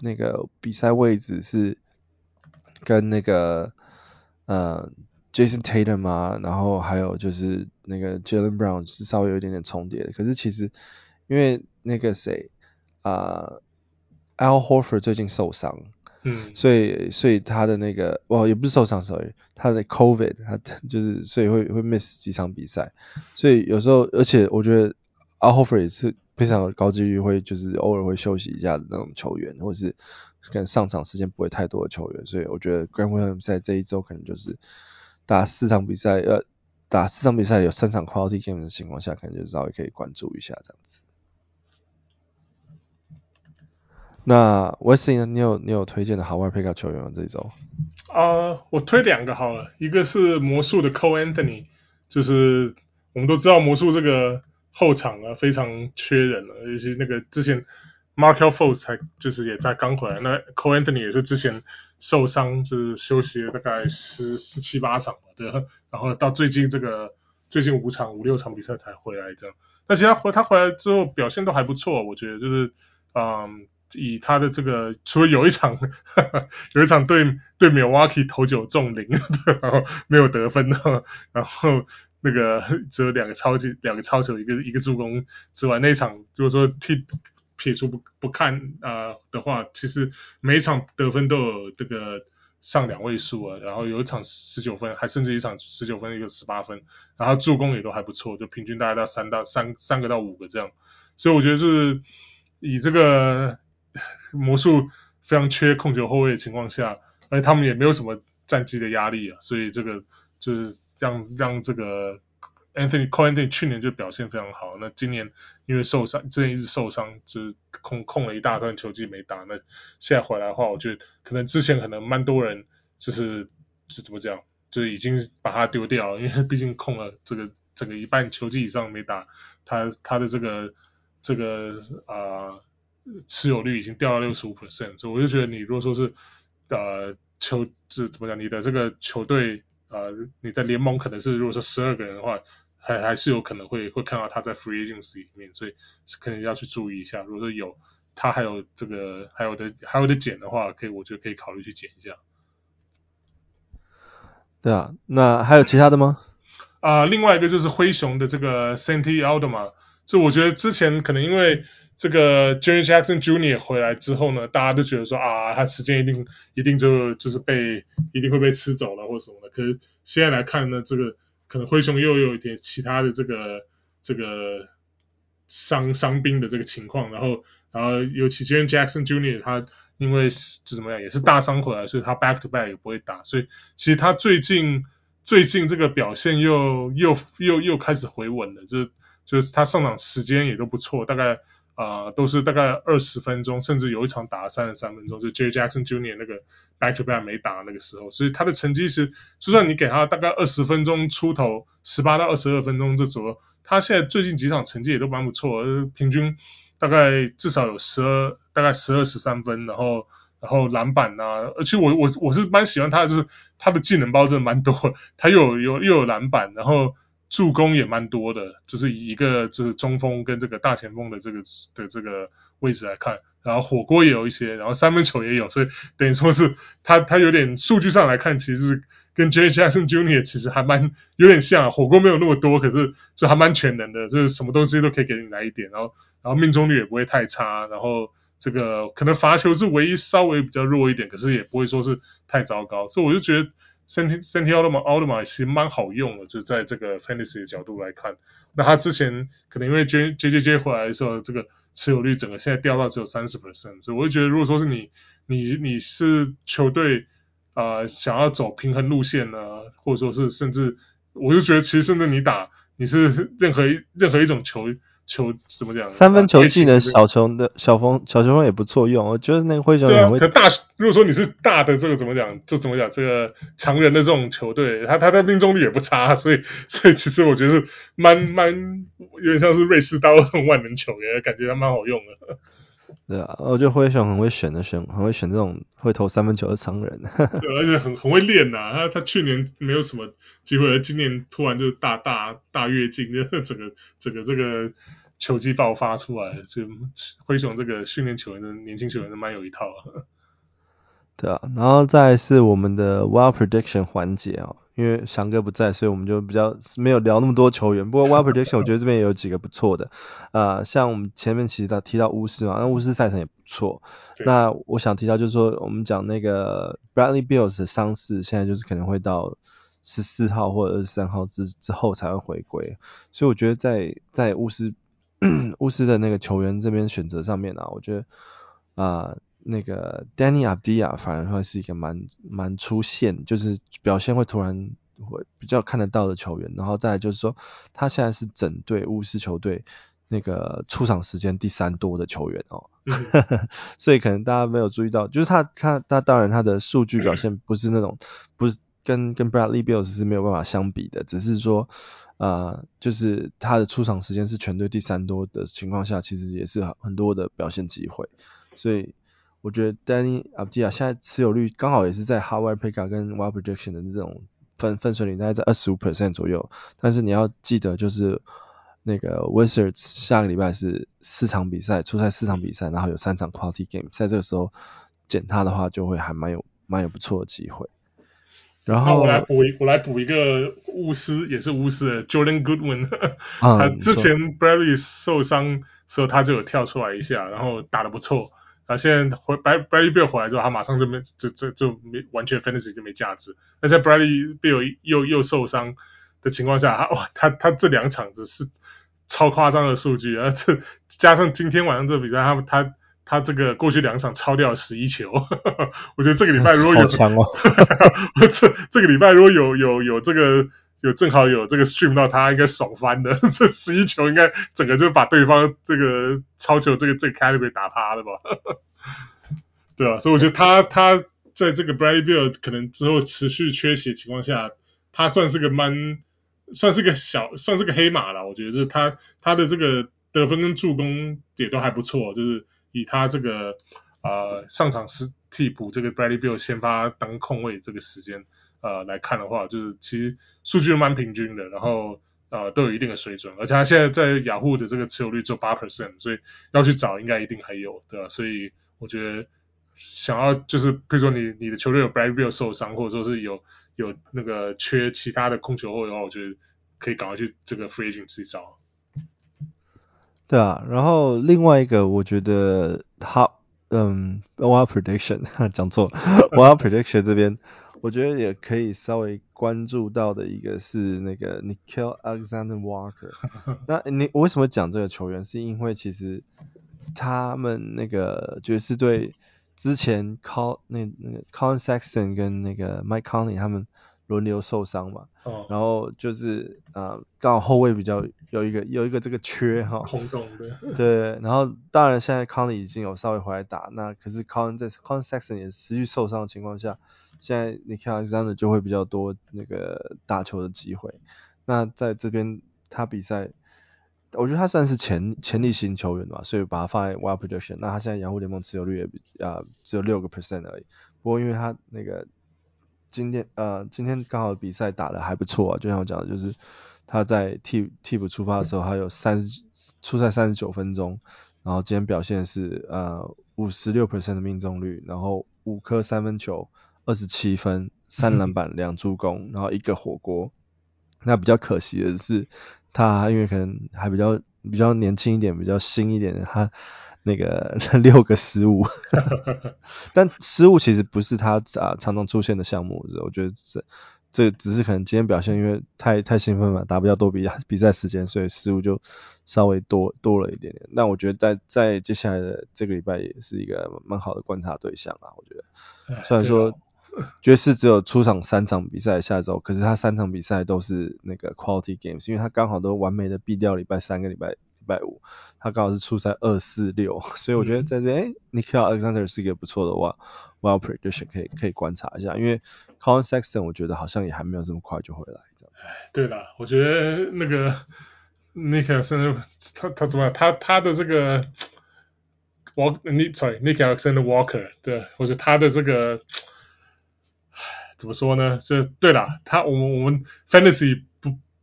A: 那个比赛位置是。跟那个呃 Jason Tatum 啊，然后还有就是那个 Jaylen Brown 是稍微有一点点重叠的。可是其实因为那个谁啊、呃、Al Horford 最近受伤，嗯，所以所以他的那个哦也不是受伤，sorry，他的 COVID 他就是所以会会 miss 几场比赛。所以有时候而且我觉得 Al Horford 也是非常高几率会就是偶尔会休息一下的那种球员，或是。可能上场时间不会太多的球员，所以我觉得 Grant Williams 在这一周可能就是打四场比赛，呃，打四场比赛有三场 quality game 的情况下，可能就稍微可以关注一下这样子。那 Wesley 呢？你有你有推荐的好玩 pick up 球员吗？这一周？
B: 啊、我推两个好了，一个是魔术的 Co Anthony，就是我们都知道魔术这个后场啊非常缺人了，尤其那个之前。Markelle Fultz 才就是也在刚回来，那 Co Anthony 也是之前受伤，就是休息了大概十十七八场嘛，对，(laughs) 然后到最近这个最近五场五六场比赛才回来这样。那其他回他回来之后表现都还不错，我觉得就是嗯，以他的这个，除了有一场呵呵 (laughs) 有一场对对 Milwaukee 投九中零，(laughs) 然后没有得分，然后那个只有两个超级两个超球一个一个助攻之外，那一场就是说替。撇除不不看啊、的话，其实每一场得分都有这个上两位数啊，然后有一场十九分，还甚至一场十九分一个十八分，然后助攻也都还不错，就平均大概到三到三三个到五个这样，所以我觉得就是以这个 (laughs) 魔术非常缺控球后卫的情况下，而且他们也没有什么战绩的压力啊，所以这个就是让让这个。Anthony Cole Anthony 去年就表现非常好，那今年因为受伤，之前一直受伤，就是空空了一大段球季没打。那现在回来的话，我觉得可能之前可能蛮多人就是是怎么讲，就是已经把他丢掉了，因为毕竟空了这个整个一半球季以上没打，他他的这个这个啊、呃、持有率已经掉到六十五 percent，所以我就觉得你如果说是呃球是怎么讲，你的这个球队呃你的联盟可能是如果说十二个人的话。还还是有可能会会看到他在 free agency 里面，所以可能要去注意一下。如果说有他还有这个还有的还有的减的话，可以我觉得可以考虑去减一下。
A: 对啊，那还有其他的吗？
B: 啊、呃，另外一个就是灰熊的这个 Santi Aldama，就我觉得之前可能因为这个 Jerry Jackson Jr. 回来之后呢，大家都觉得说啊，他时间一定一定就就是被一定会被吃走了或者什么的。可是现在来看呢，这个。可能灰熊又有一点其他的这个这个伤伤兵的这个情况，然后然后尤其 JAM Jackson Jr. 他因为就怎么样也是大伤回来，所以他 back to back 也不会打，所以其实他最近最近这个表现又又又又开始回稳了，就是就是他上场时间也都不错，大概啊、都是大概二十分钟，甚至有一场打了三十三分钟，就 Jaren Jackson Jr. 那个 back to back 没打那个时候，所以他的成绩是，就算你给他大概二十分钟出头，十八到二十二分钟这左右，他现在最近几场成绩也都蛮不错，平均大概至少有十二，大概十二十三分，然后然后篮板啊，而且我我我是蛮喜欢他的，就是他的技能包真的蛮多，他又有又有篮板，然后。助攻也蛮多的，就是以一个就是中锋跟这个大前锋的这个的这个位置来看，然后火锅也有一些，然后三分球也有，所以等于说是他他有点数据上来看，其实跟 Jaren Jackson Jr. 其实还蛮有点像，火锅没有那么多，可是就还蛮全能的，就是什么东西都可以给你来一点，然后然后命中率也不会太差，然后这个可能罚球是唯一稍微比较弱一点，可是也不会说是太糟糕，所以我就觉得。Santi Santi Aldama Aldama 其实蛮好用的，就在这个 fantasy 的角度来看。那他之前可能因为 J J J J 回来的时候，这个持有率整个现在掉到只有三十 percent，所以我就觉得如果说是你你你是球队啊、想要走平衡路线呢，或者说是甚至我就觉得其实甚至你打你是 (laughs) 任何一任何一种球。球怎么讲？
A: 三分球技能小球的小锋小球锋也不错用，我觉得那个灰熊也会。
B: 对啊，可大如果说你是大的这个怎么讲？就怎么讲？这个常人的这种球队，他他的命中率也不差，所以所以其实我觉得是蛮蛮有点像是瑞士刀这 (laughs) 种万能球员，感觉还蛮好用的。
A: 对啊，我觉得灰熊很会选的选，很会选这种会投三分球的常人。(laughs)
B: 对，而且很很会练呐、啊。他他去年没有什么机会，今年突然就大大大跃进，就 (laughs) 整个整个这个球技爆发出来，就灰熊这个训练球员的年轻球员是蛮有一套啊。
A: 对啊，然后再是我们的 Wild Prediction 环节啊。因为翔哥不在，所以我们就比较没有聊那么多球员。不过 Wild Prediction 我觉得这边也有几个不错的，呃，像我们前面其实提到巫师嘛，那巫师赛程也不错。那我想提到就是说，我们讲那个 Bradley Beals 的伤势，现在就是可能会到十四号或者二十三号之之后才会回归。所以我觉得在在巫师巫师的那个球员这边选择上面啊，我觉得啊。呃那个 Danny Avdija 反而会是一个蛮蛮出现，就是表现会突然会比较看得到的球员。然后再来就是说，他现在是整队巫师球队那个出场时间第三多的球员哦。(laughs) 所以可能大家没有注意到，就是他他他当然他的数据表现不是那种不是跟跟 Bradley Beal 是没有办法相比的，只是说呃就是他的出场时间是全队第三多的情况下，其实也是很多的表现机会，所以。我觉得 Danny Avdija 现在持有率刚好也是在 Hard Pick 跟 Wild Projection 的这种分分水岭，大概在二十五 percent 左右。但是你要记得，就是那个 Wizards 下个礼拜是四场比赛，出赛四场比赛，然后有三场 Quality Game，在这个时候捡他的话，就会还蛮有蛮有不错的机会。然后
B: 我来补一我来补一个巫师，也是巫师的 Jordan Goodwin，他之前 Bradley 受伤时候他就有跳出来一下，然后打得不错。啊，现在回 Bradley Beal 回来之后，他马上就没，这这就没完全 Fantasy 就没价值。那在 Bradley Beal 又又受伤的情况下，他哇，他他这两场子是超夸张的数据啊！这加上今天晚上这个比赛，他他他这个过去两场超掉十一球，(laughs) 我觉得这个礼拜如果有，(laughs)
A: 哦！
B: 这这个礼拜如果有有有这个。有正好有这个 stream 到他，应该爽翻的。(laughs) 这十一球应该整个就把对方这个超球这个这个 category 打趴了吧？(laughs) 对啊，所以我觉得他他在这个 Bradley Beal 可能之后持续缺席的情况下，他算是个蛮算是个小算是个黑马了。我觉得就是他他的这个得分跟助攻也都还不错，就是以他这个呃上场是替补这个 Bradley Beal 先发当控卫这个时间。呃，来看的话，就是其实数据蛮平均的，然后呃都有一定的水准，而且他现在在雅虎的这个持有率只有八 percent，所以要去找应该一定还有，对吧？所以我觉得想要就是，比如说你你的球队有 b r a d b i l l 受伤，或者说是有有那个缺其他的控球后卫的话，我觉得可以赶快去这个 free agency 找。
A: 对啊，然后另外一个我觉得他，嗯，Wild Prediction (laughs) 讲错，Wild Prediction 这边。我觉得也可以稍微关注到的一个是那个 Nickeil Alexander Walker。(laughs) 那你我为什么讲这个球员？是因为其实他们那个爵士队之前 Col 那那个 Collin Sexton 跟那个 Mike Conley 他们轮流受伤嘛。
B: 哦。
A: 然后就是啊，刚、呃、好后卫比较有一个有一个这个缺哈。
B: 空洞的。(laughs)
A: 对。然后当然现在 Conley 已经有稍微回来打，那可是 Collin 在 Collin Sexton 也持续受伤的情况下，现在 Nickeil Alexander 就会比较多那个打球的机会。那在这边他比赛。我觉得他算是潜潜力型球员吧，所以把他放在 Wild Prediction。那他现在洋户联盟持有率也比啊只有六个 percent 而已。不过因为他那个今天呃今天刚好比赛打得还不错啊，就像我讲的，就是他在替替补出发的时候，他有三十出赛三十九分钟，然后今天表现是呃五十六 percent 的命中率，然后五颗三分球，二十七分，三篮板，两助攻，然后一个火锅。那比较可惜的是。他因为可能还比较比较年轻一点，比较新一点的，他那个 (laughs) 六个失误，(laughs) 但失误其实不是他啊常常出现的项目，我觉得这这只是可能今天表现因为太太兴奋嘛，打比较多比 (laughs) 比赛时间，所以失误就稍微多多了一点点。那我觉得在在接下来的这个礼拜也是一个蛮好的观察对象啊，我觉得虽然说。爵士只有出场三场比赛下周，可是他三场比赛都是那个 quality games，因为他刚好都完美的避掉礼拜三个礼拜礼拜五，他刚好是出赛二四六，所以我觉得在这边，Nickeil Alexander 是一个不错的话，wild prediction 可以可以观察一下，因为 Collin Sexton 我觉得好像也还没有这么快就回来这样。
B: 哎，对了，我觉得那个 Nickeil Alexander 他他怎么样？他他的这个 Walk sorry Nickeil Alexander Walker，对，我觉得他的这个。怎么说呢？就对了，他我们我们 fantasy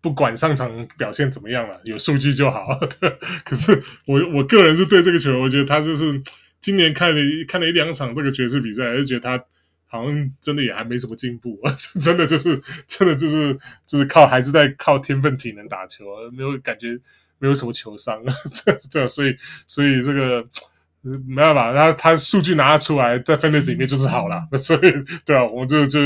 B: 不管上场表现怎么样了，有数据就好。(laughs) 可是我我个人是对这个球，我觉得他就是今年看了看了一两场这个爵士比赛，就觉得他好像真的也还没什么进步，(laughs) 真的就是真的就是就是靠还是在靠天分体能打球，没有感觉没有什么球商。(laughs) 对，所以所以这个。没办法，他他数据拿出来在 fantasy 里面就是好了，所以对啊，我们就就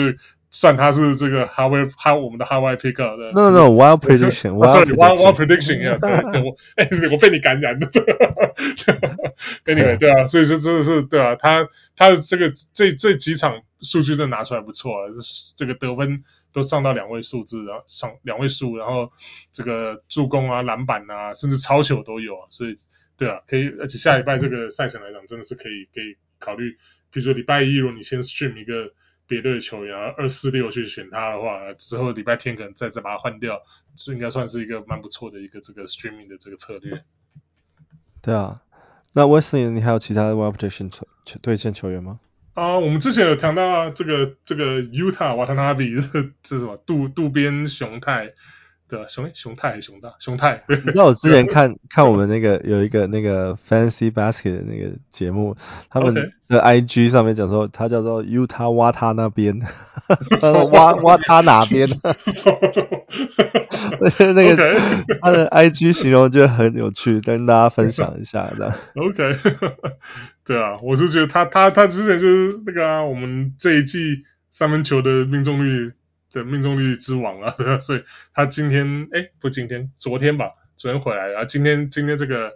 B: 算他是这个 Hawaii 哈我们的 Hawaii picker 的。
A: No no wild prediction，sorry，wild
B: wild prediction，yes，对我 (laughs) 哎我被你感染了。(laughs) Anyway，对啊，所以说真的是对啊，他他的这个这这几场数据都拿出来不错啊，这个得分都上到两位数字，然后上两位数，然后这个助攻啊、篮板啊，甚至超球都有啊，所以。对啊，可以，而且下礼拜这个赛程来讲，真的是可以，可以考虑。比如说礼拜一，如果你先 stream 一个别队的球员，二四六去选他的话，之后礼拜天可能再再把他换掉，这应该算是一个蛮不错的一个这个 streaming 的这个策略。
A: 对啊，那 Wesley，你还有其他的 prediction 球推荐球员吗？
B: 啊，我们之前有谈到这个这个 Utah Watanabe 这是什么渡渡边雄太。对啊，熊熊太还是熊大？熊太。你
A: 知道我之前看 (laughs) 看我们那个有一个那个 Fancy Basket 的那个节目，他们的 IG 上面讲说他叫做 Utah 挖他那边，他说挖 (laughs) 挖他哪边？(laughs) 那个他的 IG 形容就很有趣，跟大家分享一下这样。
B: OK，对啊，我是觉得他他他之前就是那个啊，我们这一季三分球的命中率。的命中率之王啊，(laughs) 对吧？所以他今天哎，不今天，昨天吧，昨天回来，然后今天今天这个，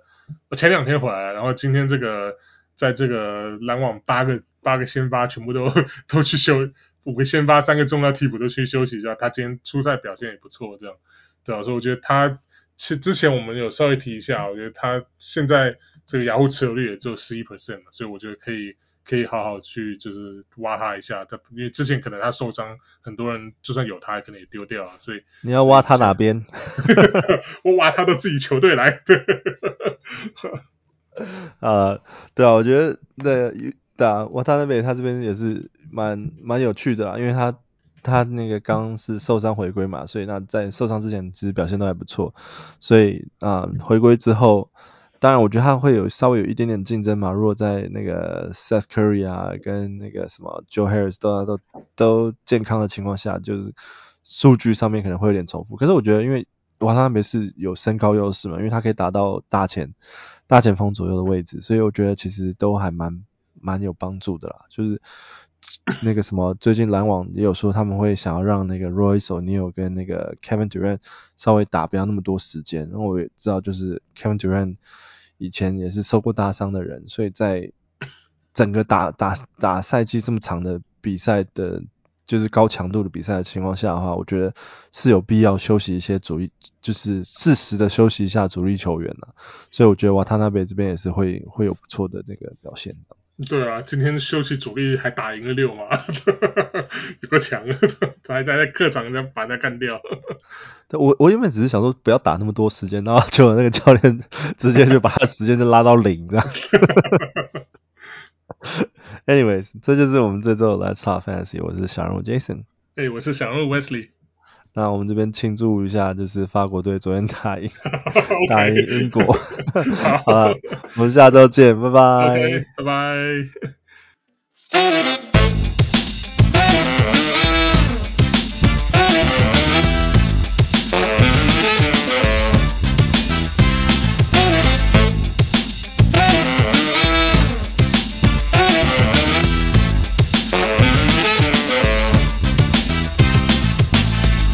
B: 我前两天回来，然后今天这个，在这个篮网八个八个先发全部都都去休，五个先发三个重要替补都去休息一下，他今天出赛表现也不错，这样，对啊，所以我觉得他其之前我们有稍微提一下，我觉得他现在这个雅虎持有率也只有十一 percent 所以我觉得可以。可以好好去就是挖他一下，他因为之前可能他受伤，很多人就算有他，可能也丢掉了，所以
A: 你要挖他哪边？(laughs)
B: 我挖他到自己球队来。对，
A: 呃，对啊，我觉得对，对啊，挖他那边他这边也是蛮蛮有趣的啊，因为他他那个刚是受伤回归嘛，所以那在受伤之前其实表现都还不错，所以啊、呃、回归之后。当然，我觉得他会有稍微有一点点竞争嘛。如果在那个 Seth Curry 啊，跟那个什么 Joe Harris 都都都健康的情况下，就是数据上面可能会有点重复。可是我觉得，因为瓦塔纳贝是有身高优势嘛，因为他可以打到大前大前锋左右的位置，所以我觉得其实都还蛮蛮有帮助的啦。就是那个什么，最近篮网也有说他们会想要让那个 Royce O'Neal 跟那个 Kevin Durant 稍微打不要那么多时间。然后我也知道，就是 Kevin Durant。以前也是受过大伤的人，所以在整个打打打赛季这么长的比赛的就是高强度的比赛的情况下的话，我觉得是有必要休息一些主力，就是适时的休息一下主力球员了。所以我觉得瓦塔纳贝这边也是会会有不错的那个表现的。
B: 对啊，今天休息主力还打赢了六嘛，(laughs) 有个强，(laughs) 还在在客场人家把人家干掉。
A: 对，我我原本只是想说不要打那么多时间，然后结果那个教练直接就把他时间就拉到零这样。(laughs) Anyways，这就是我们这周的 Let's Talk Fantasy，我是小人物 Jason，
B: 哎，hey, 我是小人物 Wesley。
A: 那我们这边庆祝一下，就是法国队昨天打赢 (laughs) 打赢英国。(laughs) 好了，我们下周见，拜拜，
B: 拜拜。